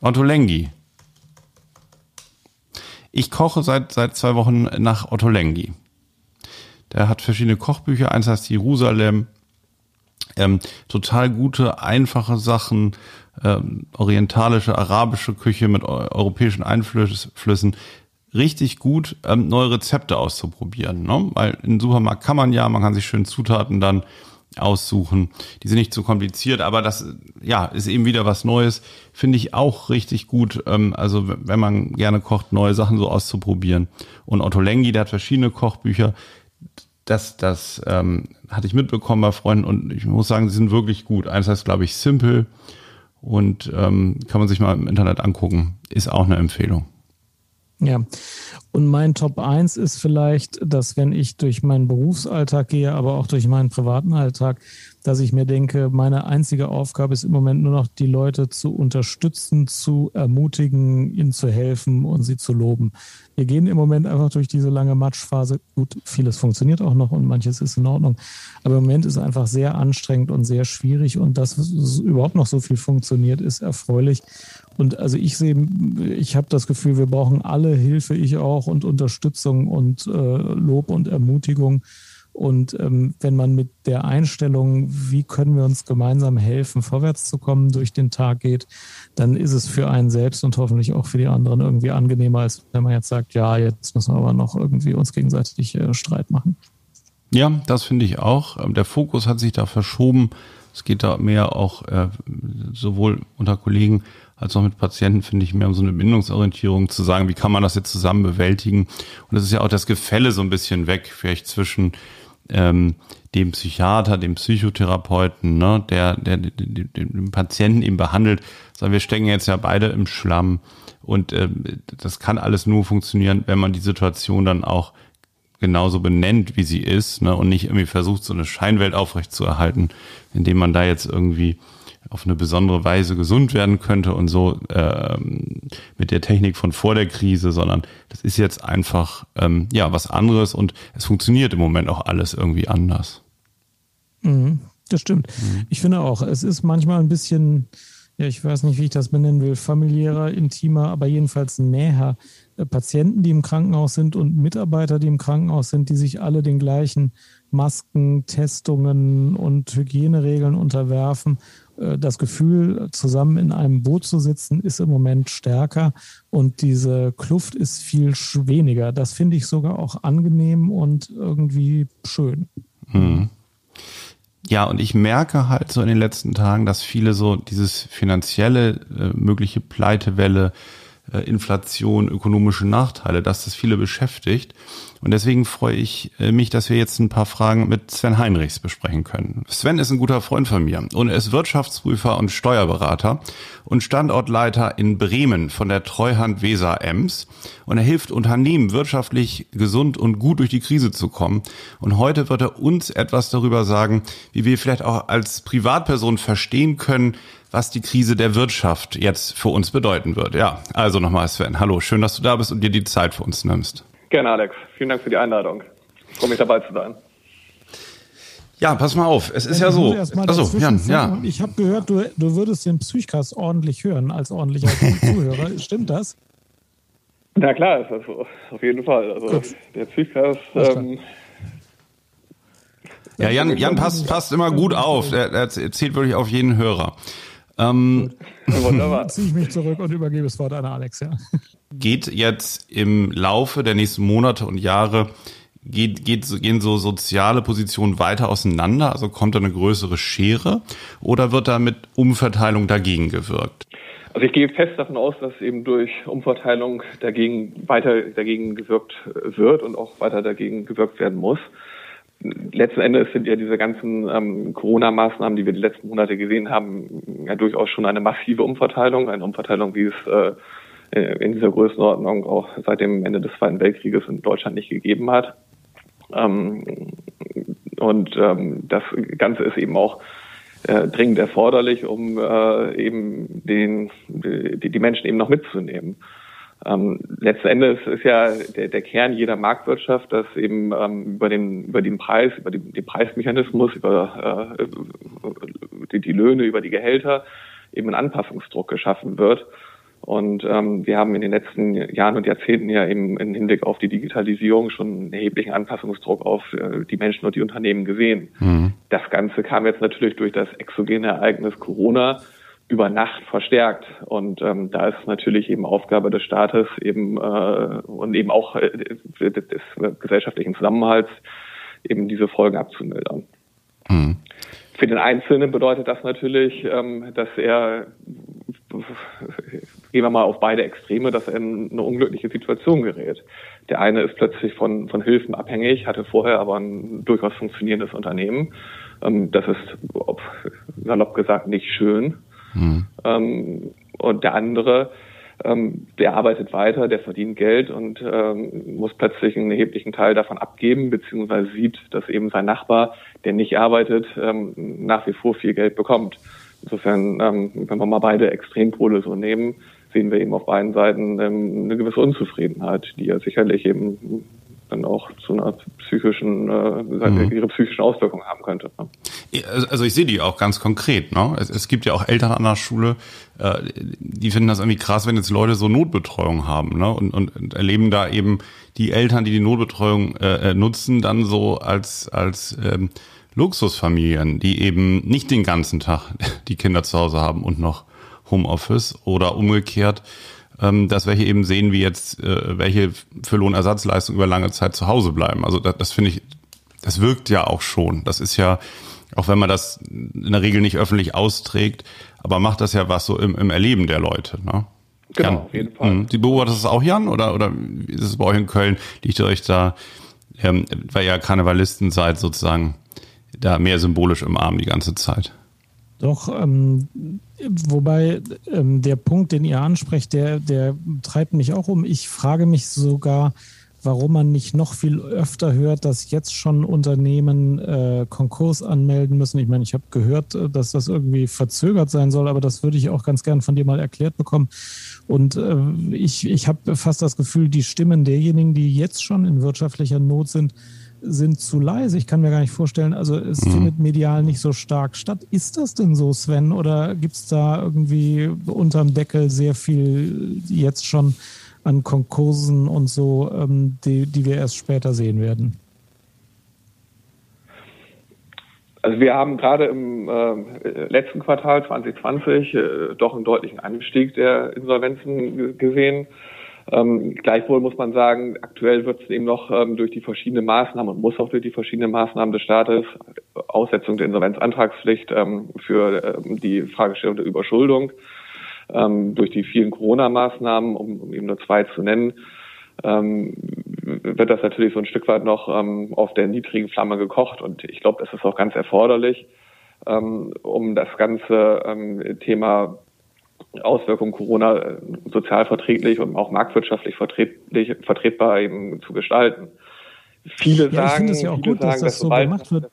Otto Lengi. Ich koche seit, seit zwei Wochen nach Otto Lengi. Der hat verschiedene Kochbücher. Eins heißt Jerusalem. Ähm, total gute, einfache Sachen. Ähm, orientalische, arabische Küche mit europäischen Einflüssen richtig gut, ähm, neue Rezepte auszuprobieren. Ne? Weil im Supermarkt kann man ja, man kann sich schön Zutaten dann aussuchen. Die sind nicht so kompliziert, aber das ja ist eben wieder was Neues. Finde ich auch richtig gut. Ähm, also wenn man gerne kocht, neue Sachen so auszuprobieren. Und Otto Lengi, der hat verschiedene Kochbücher. Das, das ähm, hatte ich mitbekommen bei Freunden und ich muss sagen, sie sind wirklich gut. Eins heißt, glaube ich, Simple und ähm, kann man sich mal im Internet angucken. Ist auch eine Empfehlung. Ja, und mein Top 1 ist vielleicht, dass wenn ich durch meinen Berufsalltag gehe, aber auch durch meinen privaten Alltag, dass ich mir denke, meine einzige Aufgabe ist im Moment nur noch, die Leute zu unterstützen, zu ermutigen, ihnen zu helfen und sie zu loben. Wir gehen im Moment einfach durch diese lange Matschphase. Gut, vieles funktioniert auch noch und manches ist in Ordnung. Aber im Moment ist es einfach sehr anstrengend und sehr schwierig und dass überhaupt noch so viel funktioniert, ist erfreulich. Und also ich sehe, ich habe das Gefühl, wir brauchen alle Hilfe, ich auch, und Unterstützung und äh, Lob und Ermutigung. Und ähm, wenn man mit der Einstellung, wie können wir uns gemeinsam helfen, vorwärts zu kommen, durch den Tag geht, dann ist es für einen selbst und hoffentlich auch für die anderen irgendwie angenehmer, als wenn man jetzt sagt, ja, jetzt müssen wir aber noch irgendwie uns gegenseitig äh, Streit machen. Ja, das finde ich auch. Ähm, der Fokus hat sich da verschoben. Es geht da mehr auch äh, sowohl unter Kollegen als auch mit Patienten, finde ich, mehr um so eine Bindungsorientierung zu sagen, wie kann man das jetzt zusammen bewältigen. Und es ist ja auch das Gefälle so ein bisschen weg, vielleicht zwischen ähm, dem Psychiater, dem Psychotherapeuten, ne, der, der, der, den Patienten eben behandelt, sagen wir stecken jetzt ja beide im Schlamm und äh, das kann alles nur funktionieren, wenn man die Situation dann auch genauso benennt, wie sie ist, ne, und nicht irgendwie versucht, so eine Scheinwelt aufrechtzuerhalten, indem man da jetzt irgendwie auf eine besondere Weise gesund werden könnte und so ähm, mit der Technik von vor der Krise, sondern das ist jetzt einfach ähm, ja was anderes und es funktioniert im Moment auch alles irgendwie anders. Mhm, das stimmt. Mhm. Ich finde auch, es ist manchmal ein bisschen, ja, ich weiß nicht, wie ich das benennen will, familiärer, intimer, aber jedenfalls näher. Äh, Patienten, die im Krankenhaus sind und Mitarbeiter, die im Krankenhaus sind, die sich alle den gleichen Masken, Testungen und Hygieneregeln unterwerfen das Gefühl, zusammen in einem Boot zu sitzen, ist im Moment stärker und diese Kluft ist viel weniger. Das finde ich sogar auch angenehm und irgendwie schön. Hm. Ja, und ich merke halt so in den letzten Tagen, dass viele so dieses finanzielle, äh, mögliche Pleitewelle, äh, Inflation, ökonomische Nachteile, dass das viele beschäftigt. Und deswegen freue ich äh, mich, dass wir jetzt ein paar Fragen mit Sven Heinrichs besprechen können. Sven ist ein guter Freund von mir und er ist Wirtschaftsprüfer und Steuerberater und Standortleiter in Bremen von der Treuhand Weser Ems. Und er hilft Unternehmen wirtschaftlich gesund und gut durch die Krise zu kommen. Und heute wird er uns etwas darüber sagen, wie wir vielleicht auch als Privatperson verstehen können, was die Krise der Wirtschaft jetzt für uns bedeuten wird. Ja, also nochmal Sven, hallo, schön, dass du da bist und dir die Zeit für uns nimmst. Gerne, Alex. Vielen Dank für die Einladung. Ich freue mich dabei zu sein. Ja, pass mal auf. Es ist ja, ja so. Also, Jan, ja. Ich habe gehört, du, du würdest den Psychcast ordentlich hören als ordentlicher Zuhörer. Stimmt das? Na klar, ist das so. Auf jeden Fall. Also Gut. der Psychcast. Ähm, ja, Jan, Jan passt, passt immer gut auf. Er, er zählt wirklich auf jeden Hörer. Ähm, Wunderbar. Ziehe ich mich zurück und übergebe das Wort an Alex. Ja. Geht jetzt im Laufe der nächsten Monate und Jahre geht, geht, gehen so soziale Positionen weiter auseinander? Also kommt da eine größere Schere oder wird da mit Umverteilung dagegen gewirkt? Also ich gehe fest davon aus, dass eben durch Umverteilung dagegen weiter dagegen gewirkt wird und auch weiter dagegen gewirkt werden muss letzten Endes sind ja diese ganzen ähm, Corona-Maßnahmen, die wir die letzten Monate gesehen haben, ja durchaus schon eine massive Umverteilung, eine Umverteilung, wie es äh, in dieser Größenordnung auch seit dem Ende des Zweiten Weltkrieges in Deutschland nicht gegeben hat. Ähm, und ähm, das Ganze ist eben auch äh, dringend erforderlich, um äh, eben den, die, die Menschen eben noch mitzunehmen. Ähm, letzten Endes ist ja der, der Kern jeder Marktwirtschaft, dass eben ähm, über den über den Preis, über den, den Preismechanismus, über äh, die, die Löhne, über die Gehälter eben ein Anpassungsdruck geschaffen wird. Und ähm, wir haben in den letzten Jahren und Jahrzehnten ja eben im Hinblick auf die Digitalisierung schon einen erheblichen Anpassungsdruck auf äh, die Menschen und die Unternehmen gesehen. Mhm. Das Ganze kam jetzt natürlich durch das exogene Ereignis Corona über Nacht verstärkt. Und ähm, da ist es natürlich eben Aufgabe des Staates eben äh, und eben auch äh, des gesellschaftlichen Zusammenhalts, eben diese Folgen abzumildern. Mhm. Für den Einzelnen bedeutet das natürlich, ähm, dass er, gehen wir mal auf beide Extreme, dass er in eine unglückliche Situation gerät. Der eine ist plötzlich von, von Hilfen abhängig, hatte vorher aber ein durchaus funktionierendes Unternehmen. Ähm, das ist, salopp gesagt, nicht schön. Mhm. Ähm, und der andere, ähm, der arbeitet weiter, der verdient Geld und ähm, muss plötzlich einen erheblichen Teil davon abgeben, beziehungsweise sieht, dass eben sein Nachbar, der nicht arbeitet, ähm, nach wie vor viel Geld bekommt. Insofern, ähm, wenn wir mal beide Extrempole so nehmen, sehen wir eben auf beiden Seiten ähm, eine gewisse Unzufriedenheit, die ja sicherlich eben dann auch zu einer psychischen, äh, mhm. ihre psychischen Auswirkungen haben könnte. Ne? Also ich sehe die auch ganz konkret. Ne? Es, es gibt ja auch Eltern an der Schule, äh, die finden das irgendwie krass, wenn jetzt Leute so Notbetreuung haben ne? und, und, und erleben da eben die Eltern, die die Notbetreuung äh, äh, nutzen, dann so als als ähm, Luxusfamilien, die eben nicht den ganzen Tag die Kinder zu Hause haben und noch Homeoffice oder umgekehrt ähm, dass welche eben sehen, wie jetzt äh, welche für Lohnersatzleistung über lange Zeit zu Hause bleiben. Also das, das finde ich, das wirkt ja auch schon. Das ist ja, auch wenn man das in der Regel nicht öffentlich austrägt, aber macht das ja was so im, im Erleben der Leute. Ne? Genau, Jan, auf jeden Fall. Mh, die beobachtest das auch, Jan? Oder, oder ist es bei euch in Köln? Liegt ihr euch da, ähm, weil ihr Karnevalisten seid, sozusagen da mehr symbolisch im Arm die ganze Zeit? Doch, ähm, wobei ähm, der Punkt, den ihr ansprecht, der, der treibt mich auch um. Ich frage mich sogar, warum man nicht noch viel öfter hört, dass jetzt schon Unternehmen äh, Konkurs anmelden müssen. Ich meine, ich habe gehört, äh, dass das irgendwie verzögert sein soll, aber das würde ich auch ganz gern von dir mal erklärt bekommen. Und äh, ich, ich habe fast das Gefühl, die Stimmen derjenigen, die jetzt schon in wirtschaftlicher Not sind, sind zu leise. Ich kann mir gar nicht vorstellen, also es mhm. findet medial nicht so stark statt. Ist das denn so, Sven? Oder gibt es da irgendwie unterm Deckel sehr viel jetzt schon an Konkursen und so, ähm, die, die wir erst später sehen werden? Also wir haben gerade im äh, letzten Quartal 2020 äh, doch einen deutlichen Anstieg der Insolvenzen gesehen. Ähm, gleichwohl muss man sagen, aktuell wird es eben noch ähm, durch die verschiedenen Maßnahmen und muss auch durch die verschiedenen Maßnahmen des Staates, Aussetzung der Insolvenzantragspflicht ähm, für ähm, die Fragestellung der Überschuldung, ähm, durch die vielen Corona-Maßnahmen, um, um eben nur zwei zu nennen, ähm, wird das natürlich so ein Stück weit noch ähm, auf der niedrigen Flamme gekocht. Und ich glaube, das ist auch ganz erforderlich, ähm, um das ganze ähm, Thema Auswirkungen Corona äh, sozial verträglich und auch marktwirtschaftlich vertretlich, vertretbar eben zu gestalten. Viele ja, sagen, ich finde es ja auch gut, sagen, dass das so gemacht wird.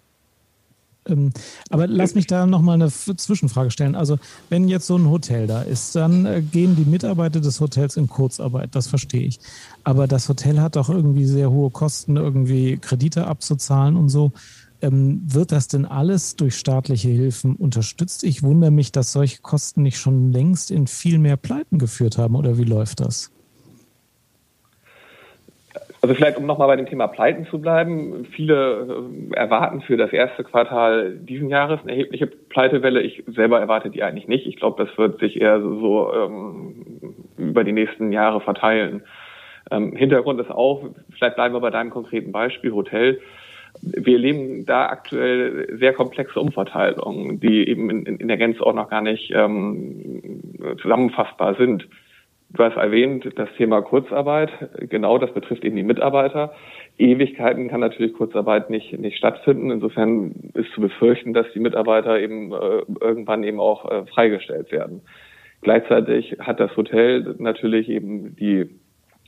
Ähm, aber lass mich da nochmal eine Zwischenfrage stellen. Also, wenn jetzt so ein Hotel da ist, dann äh, gehen die Mitarbeiter des Hotels in Kurzarbeit, das verstehe ich. Aber das Hotel hat doch irgendwie sehr hohe Kosten, irgendwie Kredite abzuzahlen und so. Ähm, wird das denn alles durch staatliche Hilfen unterstützt? Ich wundere mich, dass solche Kosten nicht schon längst in viel mehr Pleiten geführt haben, oder wie läuft das? Also vielleicht, um nochmal bei dem Thema Pleiten zu bleiben. Viele äh, erwarten für das erste Quartal diesen Jahres eine erhebliche Pleitewelle. Ich selber erwarte die eigentlich nicht. Ich glaube, das wird sich eher so, so ähm, über die nächsten Jahre verteilen. Ähm, Hintergrund ist auch, vielleicht bleiben wir bei deinem konkreten Beispiel, Hotel. Wir erleben da aktuell sehr komplexe Umverteilungen, die eben in, in der Gänze auch noch gar nicht ähm, zusammenfassbar sind. Du hast erwähnt, das Thema Kurzarbeit. Genau, das betrifft eben die Mitarbeiter. Ewigkeiten kann natürlich Kurzarbeit nicht, nicht stattfinden. Insofern ist zu befürchten, dass die Mitarbeiter eben äh, irgendwann eben auch äh, freigestellt werden. Gleichzeitig hat das Hotel natürlich eben die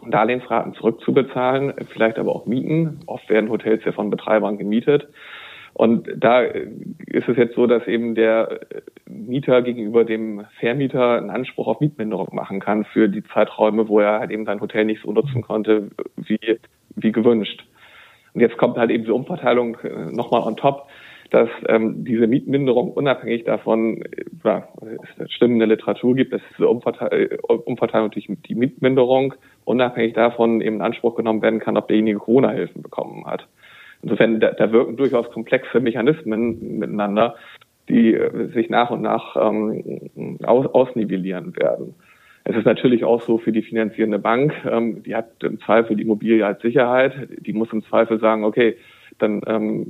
Darlehensraten zurückzubezahlen, vielleicht aber auch Mieten. Oft werden Hotels ja von Betreibern gemietet. Und da ist es jetzt so, dass eben der Mieter gegenüber dem Vermieter einen Anspruch auf Mietminderung machen kann für die Zeiträume, wo er halt eben sein Hotel nicht so nutzen konnte wie, wie gewünscht. Und jetzt kommt halt eben die Umverteilung äh, nochmal on top, dass ähm, diese Mietminderung unabhängig davon, ja, es stimmende Literatur gibt, dass diese Umverteilung, äh, Umverteilung durch die Mietminderung unabhängig davon eben in Anspruch genommen werden kann, ob derjenige Corona-Hilfen bekommen hat. Insofern, da, da wirken durchaus komplexe Mechanismen miteinander, die äh, sich nach und nach ähm, aus, ausnivellieren werden. Es ist natürlich auch so für die finanzierende Bank, ähm, die hat im Zweifel die Immobilie als Sicherheit, die muss im Zweifel sagen, okay, dann ähm,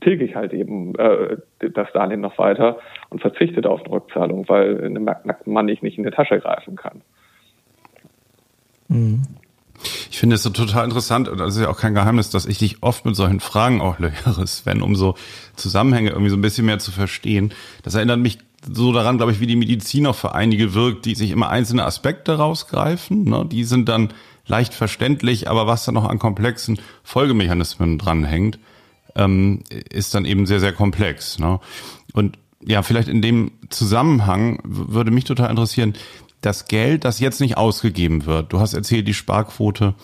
tilge ich halt eben äh, das Darlehen noch weiter und verzichte da auf eine Rückzahlung, weil in einem nackten Mann ich nicht in die Tasche greifen kann. Mhm. Ich finde es so total interessant, und das ist ja auch kein Geheimnis, dass ich dich oft mit solchen Fragen auch löre, Sven, um so Zusammenhänge irgendwie so ein bisschen mehr zu verstehen. Das erinnert mich so daran, glaube ich, wie die Medizin auch für einige wirkt, die sich immer einzelne Aspekte rausgreifen. Ne? Die sind dann leicht verständlich, aber was da noch an komplexen Folgemechanismen dranhängt, ähm, ist dann eben sehr, sehr komplex. Ne? Und ja, vielleicht in dem Zusammenhang würde mich total interessieren, das Geld, das jetzt nicht ausgegeben wird, du hast erzählt, die Sparquote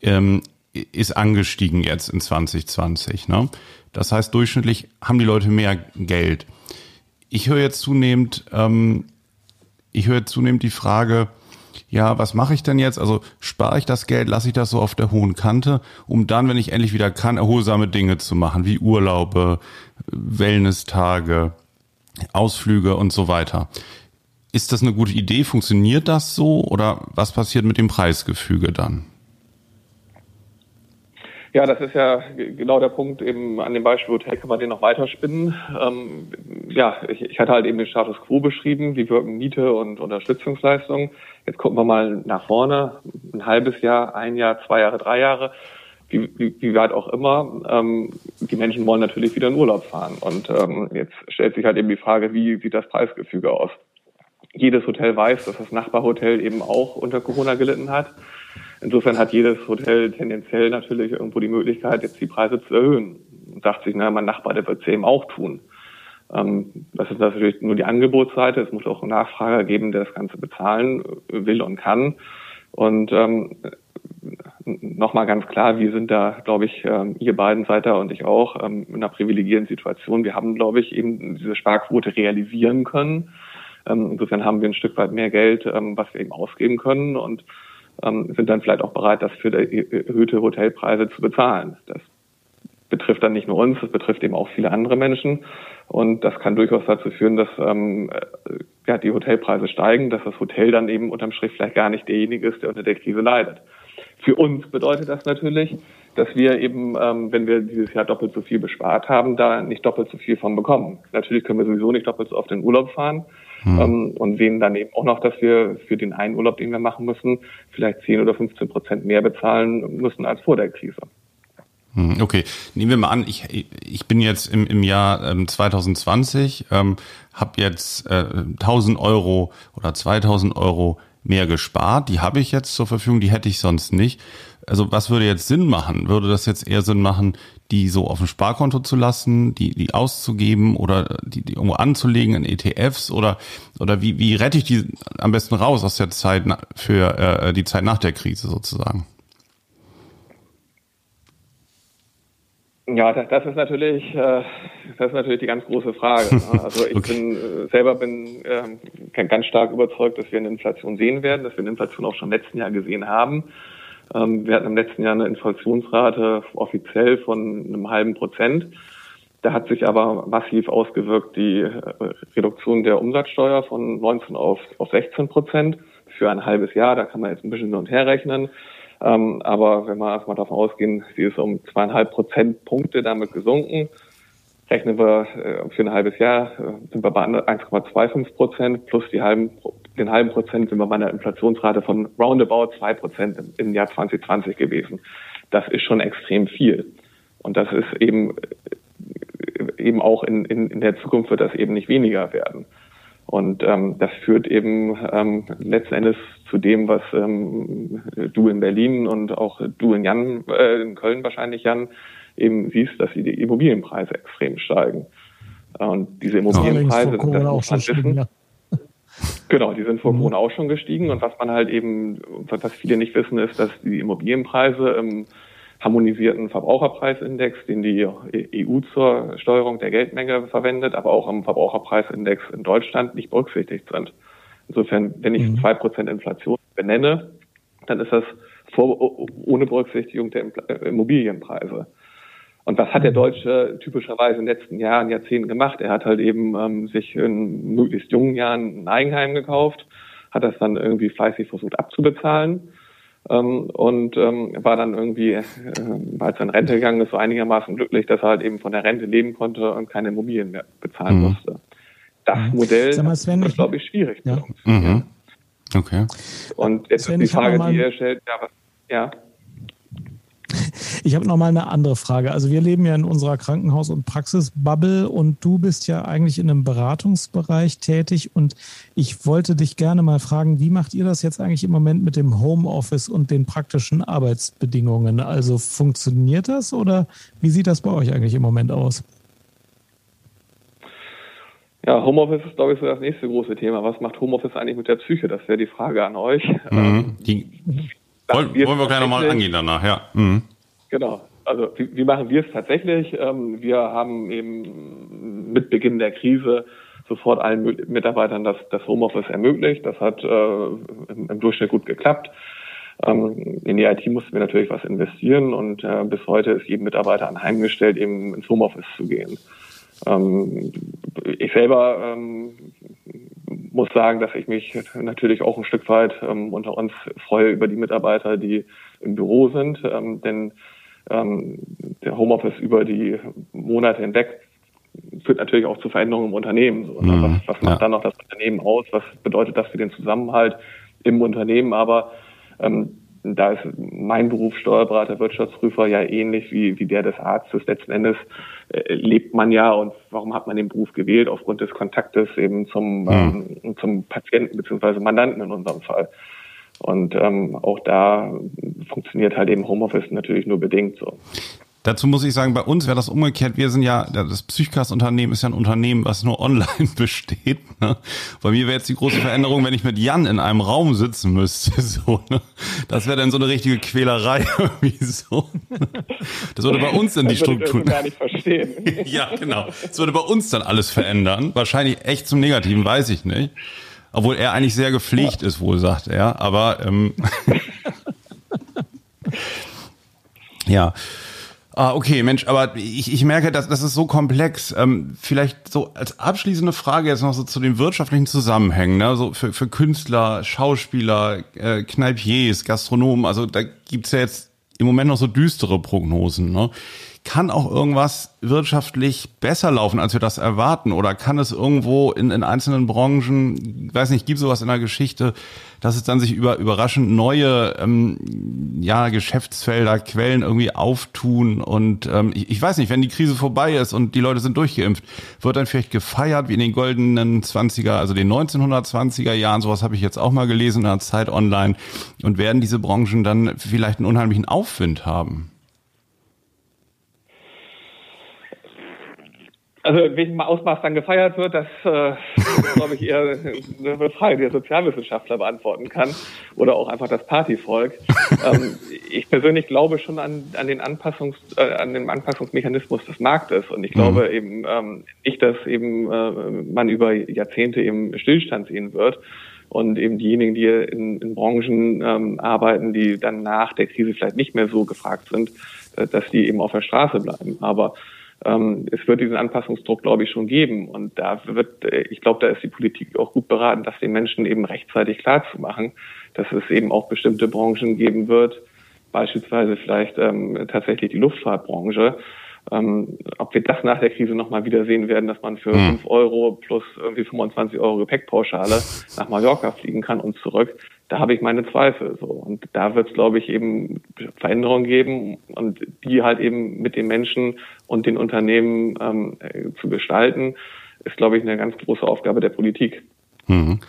ähm, ist angestiegen jetzt in 2020. Ne? Das heißt, durchschnittlich haben die Leute mehr Geld. Ich höre jetzt zunehmend, ähm, ich höre zunehmend die Frage, ja, was mache ich denn jetzt? Also spare ich das Geld, lasse ich das so auf der hohen Kante, um dann, wenn ich endlich wieder kann, erholsame Dinge zu machen, wie Urlaube, Wellness-Tage, Ausflüge und so weiter. Ist das eine gute Idee? Funktioniert das so? Oder was passiert mit dem Preisgefüge dann? Ja, das ist ja genau der Punkt. Eben an dem Beispiel Hotel kann man den noch weiterspinnen. Ähm, ja, ich, ich, hatte halt eben den Status quo beschrieben. Wie wirken Miete und Unterstützungsleistungen? Jetzt gucken wir mal nach vorne. Ein halbes Jahr, ein Jahr, zwei Jahre, drei Jahre. Wie, wie, wie weit auch immer. Ähm, die Menschen wollen natürlich wieder in Urlaub fahren. Und ähm, jetzt stellt sich halt eben die Frage, wie sieht das Preisgefüge aus? jedes Hotel weiß, dass das Nachbarhotel eben auch unter Corona gelitten hat. Insofern hat jedes Hotel tendenziell natürlich irgendwo die Möglichkeit, jetzt die Preise zu erhöhen. Und sagt sich, na, mein Nachbar, der wird es eben auch tun. Ähm, das ist natürlich nur die Angebotsseite. Es muss auch einen Nachfrager geben, der das Ganze bezahlen will und kann. Und ähm, nochmal ganz klar, wir sind da, glaube ich, ähm, ihr beiden seid da und ich auch, ähm, in einer privilegierten Situation. Wir haben, glaube ich, eben diese Sparquote realisieren können ähm, insofern haben wir ein Stück weit mehr Geld, ähm, was wir eben ausgeben können und ähm, sind dann vielleicht auch bereit, das für erhöhte Hotelpreise zu bezahlen. Das betrifft dann nicht nur uns, das betrifft eben auch viele andere Menschen. Und das kann durchaus dazu führen, dass ähm, äh, ja, die Hotelpreise steigen, dass das Hotel dann eben unterm Strich vielleicht gar nicht derjenige ist, der unter der Krise leidet. Für uns bedeutet das natürlich, dass wir eben, ähm, wenn wir dieses Jahr doppelt so viel bespart haben, da nicht doppelt so viel von bekommen. Natürlich können wir sowieso nicht doppelt so oft in Urlaub fahren hm. ähm, und sehen dann eben auch noch, dass wir für den einen Urlaub, den wir machen müssen, vielleicht 10 oder 15 Prozent mehr bezahlen müssen als vor der Krise. Hm, okay, nehmen wir mal an, ich, ich bin jetzt im, im Jahr ähm, 2020, ähm, habe jetzt äh, 1000 Euro oder 2000 Euro mehr gespart. Die habe ich jetzt zur Verfügung, die hätte ich sonst nicht. Also was würde jetzt Sinn machen? Würde das jetzt eher Sinn machen, die so auf dem Sparkonto zu lassen, die, die auszugeben oder die, die irgendwo anzulegen in ETFs oder, oder wie, wie rette ich die am besten raus aus der Zeit für äh, die Zeit nach der Krise sozusagen? Ja, das, ist natürlich, äh, das ist natürlich die ganz große Frage. Ne? Also ich okay. bin äh, selber bin äh, ganz stark überzeugt, dass wir eine Inflation sehen werden, dass wir eine Inflation auch schon im letzten Jahr gesehen haben. Ähm, wir hatten im letzten Jahr eine Inflationsrate offiziell von einem halben Prozent. Da hat sich aber massiv ausgewirkt die äh, Reduktion der Umsatzsteuer von 19 auf, auf 16 Prozent für ein halbes Jahr. Da kann man jetzt ein bisschen hin und her rechnen. Ähm, aber wenn wir erstmal davon ausgehen, sie ist um zweieinhalb Prozentpunkte damit gesunken, rechnen wir äh, für ein halbes Jahr, äh, sind wir bei 1,25 Prozent plus die halben, den halben Prozent sind wir bei einer Inflationsrate von roundabout zwei Prozent im, Jahr 2020 gewesen. Das ist schon extrem viel. Und das ist eben, äh, eben auch in, in, in der Zukunft wird das eben nicht weniger werden. Und ähm, das führt eben ähm, letzten Endes zu dem, was ähm, du in Berlin und auch du in Jan, äh, in Köln wahrscheinlich, Jan, eben siehst, dass die Immobilienpreise extrem steigen. Und diese Immobilienpreise, das muss man wissen. Ja. Genau, die sind vor mhm. Corona auch schon gestiegen. Und was man halt eben, was viele nicht wissen, ist, dass die Immobilienpreise im harmonisierten Verbraucherpreisindex, den die EU zur Steuerung der Geldmenge verwendet, aber auch am Verbraucherpreisindex in Deutschland nicht berücksichtigt sind. Insofern, wenn ich zwei mhm. Prozent Inflation benenne, dann ist das vor, ohne Berücksichtigung der Immobilienpreise. Und was hat der mhm. Deutsche typischerweise in den letzten Jahren, Jahrzehnten gemacht? Er hat halt eben ähm, sich in möglichst jungen Jahren ein Eigenheim gekauft, hat das dann irgendwie fleißig versucht abzubezahlen ähm, und ähm, war dann irgendwie, äh, als er in Rente gegangen ist, so einigermaßen glücklich, dass er halt eben von der Rente leben konnte und keine Immobilien mehr bezahlen mhm. musste. Das mhm. Modell mal, Sven, ist, glaube ich, schwierig. Ja. Mhm. Okay. Und jetzt Sven, ist die Frage, die ihr stellt, ja, was, ja. Ich habe noch mal eine andere Frage. Also wir leben ja in unserer Krankenhaus- und Praxisbubble und du bist ja eigentlich in einem Beratungsbereich tätig und ich wollte dich gerne mal fragen, wie macht ihr das jetzt eigentlich im Moment mit dem Homeoffice und den praktischen Arbeitsbedingungen? Also funktioniert das oder wie sieht das bei euch eigentlich im Moment aus? Ja, Homeoffice ist, glaube ich, so das nächste große Thema. Was macht Homeoffice eigentlich mit der Psyche? Das wäre die Frage an euch. Mhm. Ähm, die, wollen, wollen wir gleich nochmal angehen danach, ja. Mhm. Genau. Also wie, wie machen wir es tatsächlich? Ähm, wir haben eben mit Beginn der Krise sofort allen Mitarbeitern das, das Homeoffice ermöglicht. Das hat äh, im, im, Durchschnitt gut geklappt. Ähm, in die IT mussten wir natürlich was investieren und äh, bis heute ist jedem Mitarbeiter anheimgestellt, eben ins Homeoffice zu gehen. Ähm, ich selber ähm, muss sagen, dass ich mich natürlich auch ein Stück weit ähm, unter uns freue über die Mitarbeiter, die im Büro sind, ähm, denn ähm, der Homeoffice über die Monate hinweg führt natürlich auch zu Veränderungen im Unternehmen. So, ne? mhm, was, was macht ja. dann noch das Unternehmen aus? Was bedeutet das für den Zusammenhalt im Unternehmen? Aber ähm, da ist mein Beruf Steuerberater, Wirtschaftsprüfer ja ähnlich wie, wie der des Arztes. Letzten Endes äh, lebt man ja und warum hat man den Beruf gewählt? Aufgrund des Kontaktes eben zum, mhm. ähm, zum Patienten beziehungsweise Mandanten in unserem Fall. Und ähm, auch da funktioniert halt eben Homeoffice natürlich nur bedingt so. Dazu muss ich sagen, bei uns wäre das umgekehrt. Wir sind ja, das Psychcast-Unternehmen ist ja ein Unternehmen, was nur online besteht. Ne? Bei mir wäre jetzt die große Veränderung, wenn ich mit Jan in einem Raum sitzen müsste. So, ne? Das wäre dann so eine richtige Quälerei irgendwie so. Das würde bei uns dann die Struktur. Ich gar nicht verstehen. ja, genau. Das würde bei uns dann alles verändern. Wahrscheinlich echt zum Negativen, weiß ich nicht. Obwohl er eigentlich sehr gepflegt ja. ist, wohl sagt er. Aber ähm, ja. Ah, okay, Mensch, aber ich, ich merke, dass das ist so komplex. Ähm, vielleicht so als abschließende Frage jetzt noch so zu den wirtschaftlichen Zusammenhängen, ne? So für, für Künstler, Schauspieler, äh, Kneipiers, Gastronomen, also da gibt's ja jetzt im Moment noch so düstere Prognosen. Ne? Kann auch irgendwas wirtschaftlich besser laufen, als wir das erwarten? Oder kann es irgendwo in, in einzelnen Branchen, weiß nicht, gibt sowas in der Geschichte, dass es dann sich über überraschend neue ähm, ja, Geschäftsfelder, Quellen irgendwie auftun? Und ähm, ich, ich weiß nicht, wenn die Krise vorbei ist und die Leute sind durchgeimpft, wird dann vielleicht gefeiert wie in den goldenen 20er, also den 1920er Jahren, sowas habe ich jetzt auch mal gelesen in der Zeit online, und werden diese Branchen dann vielleicht einen unheimlichen Aufwind haben? Also in welchem Ausmaß dann gefeiert wird, das äh, glaube ich eher eine Frage, die der Sozialwissenschaftler beantworten kann oder auch einfach das Partyvolk. ähm, ich persönlich glaube schon an, an den Anpassungs äh, an den Anpassungsmechanismus des Marktes und ich glaube mhm. eben ähm, nicht, dass eben äh, man über Jahrzehnte eben Stillstand sehen wird und eben diejenigen, die in, in Branchen ähm, arbeiten, die dann nach der Krise vielleicht nicht mehr so gefragt sind, äh, dass die eben auf der Straße bleiben. Aber ähm, es wird diesen Anpassungsdruck, glaube ich, schon geben. Und da wird, äh, ich glaube, da ist die Politik auch gut beraten, das den Menschen eben rechtzeitig klarzumachen, dass es eben auch bestimmte Branchen geben wird, beispielsweise vielleicht ähm, tatsächlich die Luftfahrtbranche. Ähm, ob wir das nach der Krise nochmal wieder sehen werden, dass man für hm. 5 Euro plus irgendwie 25 Euro Gepäckpauschale nach Mallorca fliegen kann und zurück, da habe ich meine Zweifel. So. Und da wird es, glaube ich, eben Veränderungen geben und die halt eben mit den Menschen und den Unternehmen ähm, äh, zu gestalten, ist, glaube ich, eine ganz große Aufgabe der Politik. Mhm.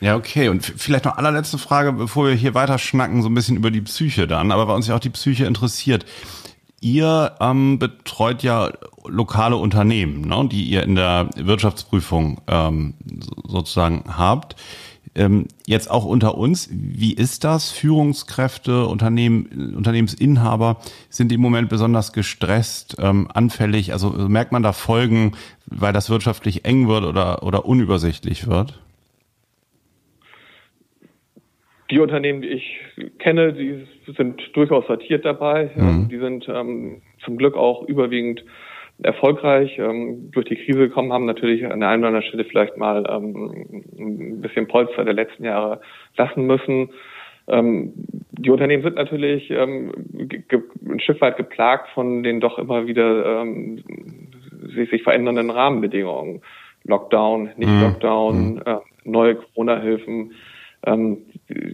Ja, okay. Und vielleicht noch allerletzte Frage, bevor wir hier weiter schnacken, so ein bisschen über die Psyche dann, aber weil uns ja auch die Psyche interessiert. Ihr ähm, betreut ja lokale Unternehmen, ne, die ihr in der Wirtschaftsprüfung ähm, sozusagen habt. Ähm, jetzt auch unter uns, wie ist das? Führungskräfte, Unternehmen, Unternehmensinhaber sind im Moment besonders gestresst, ähm, anfällig. Also merkt man da Folgen, weil das wirtschaftlich eng wird oder, oder unübersichtlich wird? Die Unternehmen, die ich kenne, die sind durchaus sortiert dabei. Mhm. Die sind ähm, zum Glück auch überwiegend erfolgreich ähm, durch die Krise gekommen, haben natürlich an der einen oder anderen Stelle vielleicht mal ähm, ein bisschen Polster der letzten Jahre lassen müssen. Ähm, die Unternehmen sind natürlich ähm, ein Stück weit geplagt von den doch immer wieder ähm, sich, sich verändernden Rahmenbedingungen. Lockdown, nicht mhm. Lockdown, mhm. äh, neue Corona-Hilfen. Ähm,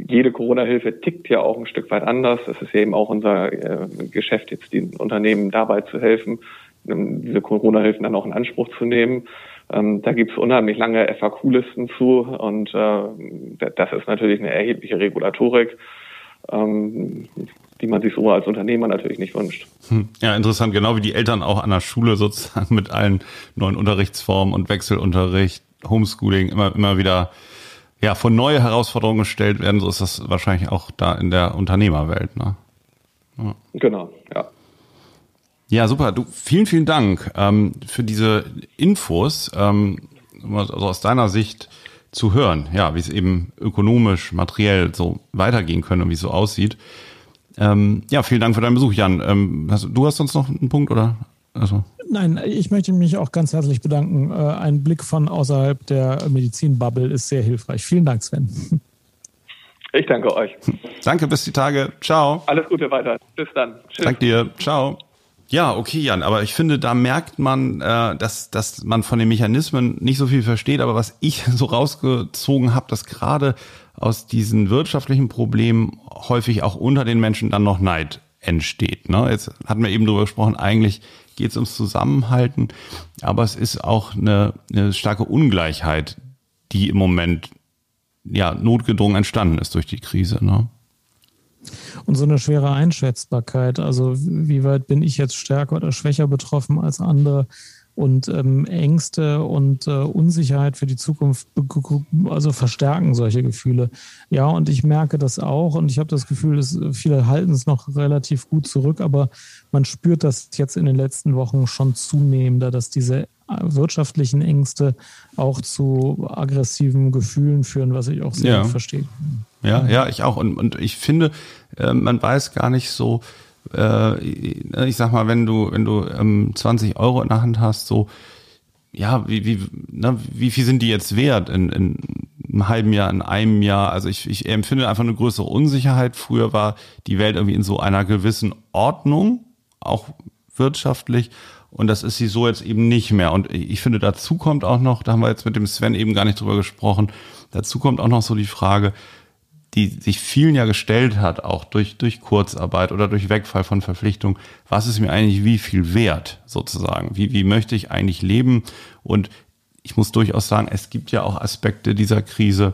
jede Corona-Hilfe tickt ja auch ein Stück weit anders. Es ist ja eben auch unser äh, Geschäft, jetzt den Unternehmen dabei zu helfen, diese Corona-Hilfen dann auch in Anspruch zu nehmen. Ähm, da gibt es unheimlich lange FAQ-Listen zu und äh, das ist natürlich eine erhebliche Regulatorik, ähm, die man sich so als Unternehmer natürlich nicht wünscht. Hm. Ja, interessant, genau wie die Eltern auch an der Schule sozusagen mit allen neuen Unterrichtsformen und Wechselunterricht, Homeschooling immer, immer wieder ja, vor neue Herausforderungen gestellt werden, so ist das wahrscheinlich auch da in der Unternehmerwelt. Ne? Ja. Genau, ja. Ja, super. Du, vielen, vielen Dank ähm, für diese Infos, ähm, also aus deiner Sicht zu hören, ja, wie es eben ökonomisch, materiell so weitergehen könnte und wie es so aussieht. Ähm, ja, vielen Dank für deinen Besuch, Jan. Ähm, hast, du hast sonst noch einen Punkt oder? Also. Nein, ich möchte mich auch ganz herzlich bedanken. Äh, ein Blick von außerhalb der Medizinbubble ist sehr hilfreich. Vielen Dank, Sven. Ich danke euch. Danke, bis die Tage. Ciao. Alles Gute weiter. Bis dann. Tschüss. Danke dir. Ciao. Ja, okay, Jan, aber ich finde, da merkt man, äh, dass, dass man von den Mechanismen nicht so viel versteht, aber was ich so rausgezogen habe, dass gerade aus diesen wirtschaftlichen Problemen häufig auch unter den Menschen dann noch Neid entsteht. Ne? Jetzt hatten wir eben darüber gesprochen, eigentlich geht es ums Zusammenhalten, aber es ist auch eine, eine starke Ungleichheit, die im Moment ja notgedrungen entstanden ist durch die Krise. Ne? und so eine schwere Einschätzbarkeit. Also wie weit bin ich jetzt stärker oder schwächer betroffen als andere? Und ähm, Ängste und äh, Unsicherheit für die Zukunft also verstärken solche Gefühle. Ja, und ich merke das auch und ich habe das Gefühl, dass viele halten es noch relativ gut zurück, aber man spürt das jetzt in den letzten Wochen schon zunehmender, dass diese wirtschaftlichen Ängste auch zu aggressiven Gefühlen führen, was ich auch sehr ja. verstehe. Ja, ja, ich auch. Und, und ich finde, äh, man weiß gar nicht so, äh, ich sag mal, wenn du, wenn du ähm, 20 Euro in der Hand hast, so, ja, wie, wie, na, wie viel sind die jetzt wert in, in einem halben Jahr, in einem Jahr. Also ich, ich empfinde einfach eine größere Unsicherheit. Früher war die Welt irgendwie in so einer gewissen Ordnung, auch wirtschaftlich. Und das ist sie so jetzt eben nicht mehr. Und ich finde, dazu kommt auch noch, da haben wir jetzt mit dem Sven eben gar nicht drüber gesprochen, dazu kommt auch noch so die Frage, die sich vielen ja gestellt hat, auch durch, durch Kurzarbeit oder durch Wegfall von Verpflichtungen, was ist mir eigentlich wie viel wert, sozusagen? Wie, wie möchte ich eigentlich leben? Und ich muss durchaus sagen, es gibt ja auch Aspekte dieser Krise,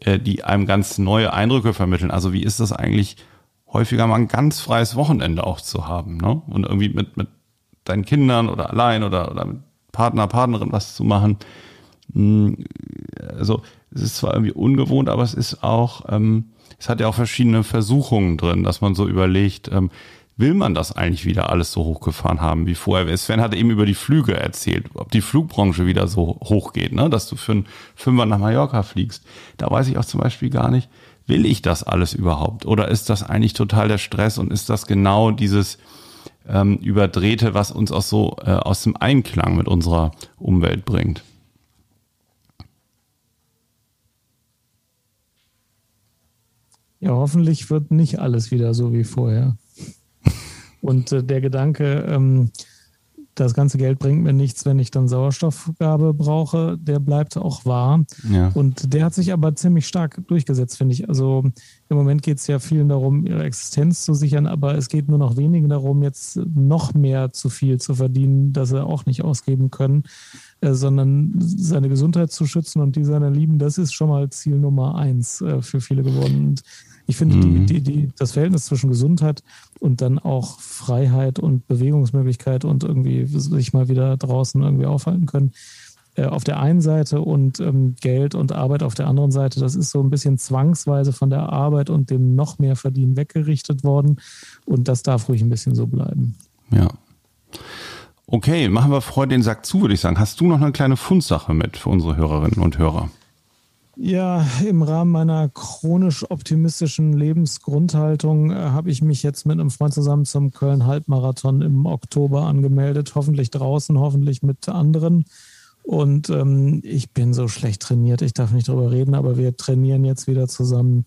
äh, die einem ganz neue Eindrücke vermitteln. Also wie ist das eigentlich, häufiger mal ein ganz freies Wochenende auch zu haben, ne? Und irgendwie mit, mit deinen Kindern oder allein oder, oder mit Partner, Partnerin was zu machen. Hm, also es ist zwar irgendwie ungewohnt, aber es ist auch, ähm, es hat ja auch verschiedene Versuchungen drin, dass man so überlegt, ähm, will man das eigentlich wieder alles so hochgefahren haben wie vorher? Sven hatte eben über die Flüge erzählt, ob die Flugbranche wieder so hoch geht, ne? dass du für einen Fünfer nach Mallorca fliegst. Da weiß ich auch zum Beispiel gar nicht, will ich das alles überhaupt? Oder ist das eigentlich total der Stress und ist das genau dieses ähm, Überdrehte, was uns auch so äh, aus dem Einklang mit unserer Umwelt bringt? Ja, hoffentlich wird nicht alles wieder so wie vorher. Und äh, der Gedanke, ähm, das ganze Geld bringt mir nichts, wenn ich dann Sauerstoffgabe brauche, der bleibt auch wahr. Ja. Und der hat sich aber ziemlich stark durchgesetzt, finde ich. Also im Moment geht es ja vielen darum, ihre Existenz zu sichern, aber es geht nur noch wenigen darum, jetzt noch mehr zu viel zu verdienen, dass sie auch nicht ausgeben können, äh, sondern seine Gesundheit zu schützen und die seiner Lieben, das ist schon mal Ziel Nummer eins äh, für viele geworden. Und ich finde, mhm. die, die, die, das Verhältnis zwischen Gesundheit und dann auch Freiheit und Bewegungsmöglichkeit und irgendwie sich mal wieder draußen irgendwie aufhalten können, äh, auf der einen Seite und ähm, Geld und Arbeit auf der anderen Seite, das ist so ein bisschen zwangsweise von der Arbeit und dem noch mehr Verdienen weggerichtet worden. Und das darf ruhig ein bisschen so bleiben. Ja. Okay, machen wir vor den Sack zu, würde ich sagen. Hast du noch eine kleine Fundsache mit für unsere Hörerinnen und Hörer? Ja, im Rahmen meiner chronisch optimistischen Lebensgrundhaltung äh, habe ich mich jetzt mit einem Freund zusammen zum Köln-Halbmarathon im Oktober angemeldet. Hoffentlich draußen, hoffentlich mit anderen. Und ähm, ich bin so schlecht trainiert, ich darf nicht drüber reden, aber wir trainieren jetzt wieder zusammen.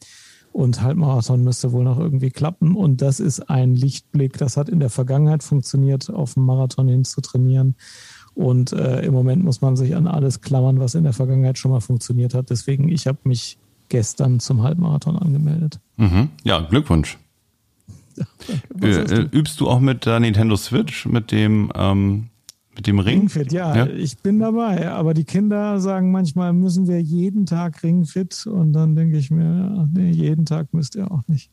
Und Halbmarathon müsste wohl noch irgendwie klappen. Und das ist ein Lichtblick. Das hat in der Vergangenheit funktioniert, auf dem Marathon hin zu trainieren. Und äh, im Moment muss man sich an alles klammern, was in der Vergangenheit schon mal funktioniert hat. Deswegen, ich habe mich gestern zum Halbmarathon angemeldet. Mhm. Ja, Glückwunsch. Ja, äh, übst du auch mit der Nintendo Switch, mit dem, ähm, mit dem Ring? Ringfit, ja, ja, ich bin dabei. Aber die Kinder sagen manchmal, müssen wir jeden Tag Ringfit. Und dann denke ich mir, ja, nee, jeden Tag müsst ihr auch nicht.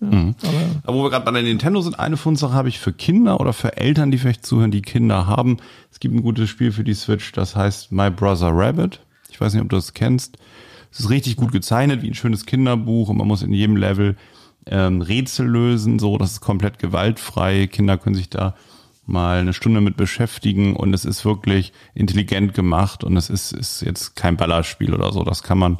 Ja, mhm. aber, aber wo wir gerade bei der Nintendo sind, eine Fundsache habe ich für Kinder oder für Eltern, die vielleicht zuhören, die Kinder haben. Es gibt ein gutes Spiel für die Switch, das heißt My Brother Rabbit. Ich weiß nicht, ob du das kennst. Es ist richtig gut gezeichnet, wie ein schönes Kinderbuch und man muss in jedem Level ähm, Rätsel lösen, so, das ist komplett gewaltfrei. Kinder können sich da mal eine Stunde mit beschäftigen und es ist wirklich intelligent gemacht und es ist, ist jetzt kein Ballerspiel oder so. Das kann man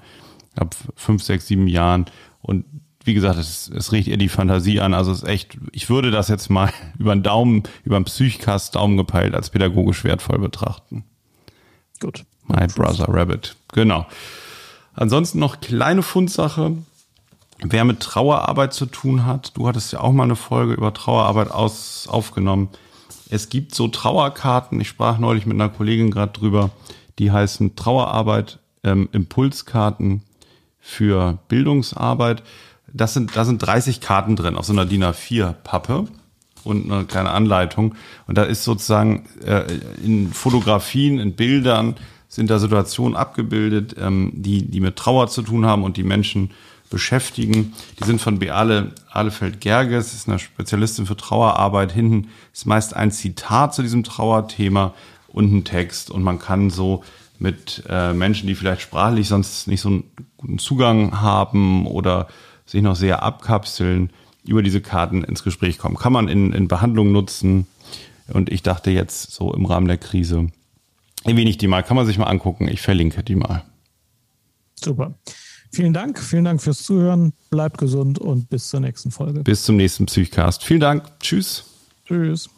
ab fünf, sechs, sieben Jahren und wie gesagt, es, es regt ihr die Fantasie an. Also es ist echt, ich würde das jetzt mal über den Daumen, über den Psychcast Daumen gepeilt als pädagogisch wertvoll betrachten. Gut. My Brother Rabbit. Genau. Ansonsten noch kleine Fundsache. Wer mit Trauerarbeit zu tun hat, du hattest ja auch mal eine Folge über Trauerarbeit aus, aufgenommen. Es gibt so Trauerkarten, ich sprach neulich mit einer Kollegin gerade drüber, die heißen Trauerarbeit ähm, Impulskarten für Bildungsarbeit das sind, da sind 30 Karten drin auf so einer DIN A4-Pappe und eine kleine Anleitung. Und da ist sozusagen äh, in Fotografien, in Bildern sind da Situationen abgebildet, ähm, die, die mit Trauer zu tun haben und die Menschen beschäftigen. Die sind von Beale Ahlefeld-Gerges, ist eine Spezialistin für Trauerarbeit. Hinten ist meist ein Zitat zu diesem Trauerthema und ein Text. Und man kann so mit äh, Menschen, die vielleicht sprachlich sonst nicht so einen guten Zugang haben oder sich noch sehr abkapseln, über diese Karten ins Gespräch kommen. Kann man in, in Behandlung nutzen. Und ich dachte jetzt so im Rahmen der Krise, erwähne ich die mal, kann man sich mal angucken. Ich verlinke die mal. Super. Vielen Dank, vielen Dank fürs Zuhören. Bleibt gesund und bis zur nächsten Folge. Bis zum nächsten Psychcast. Vielen Dank. Tschüss. Tschüss.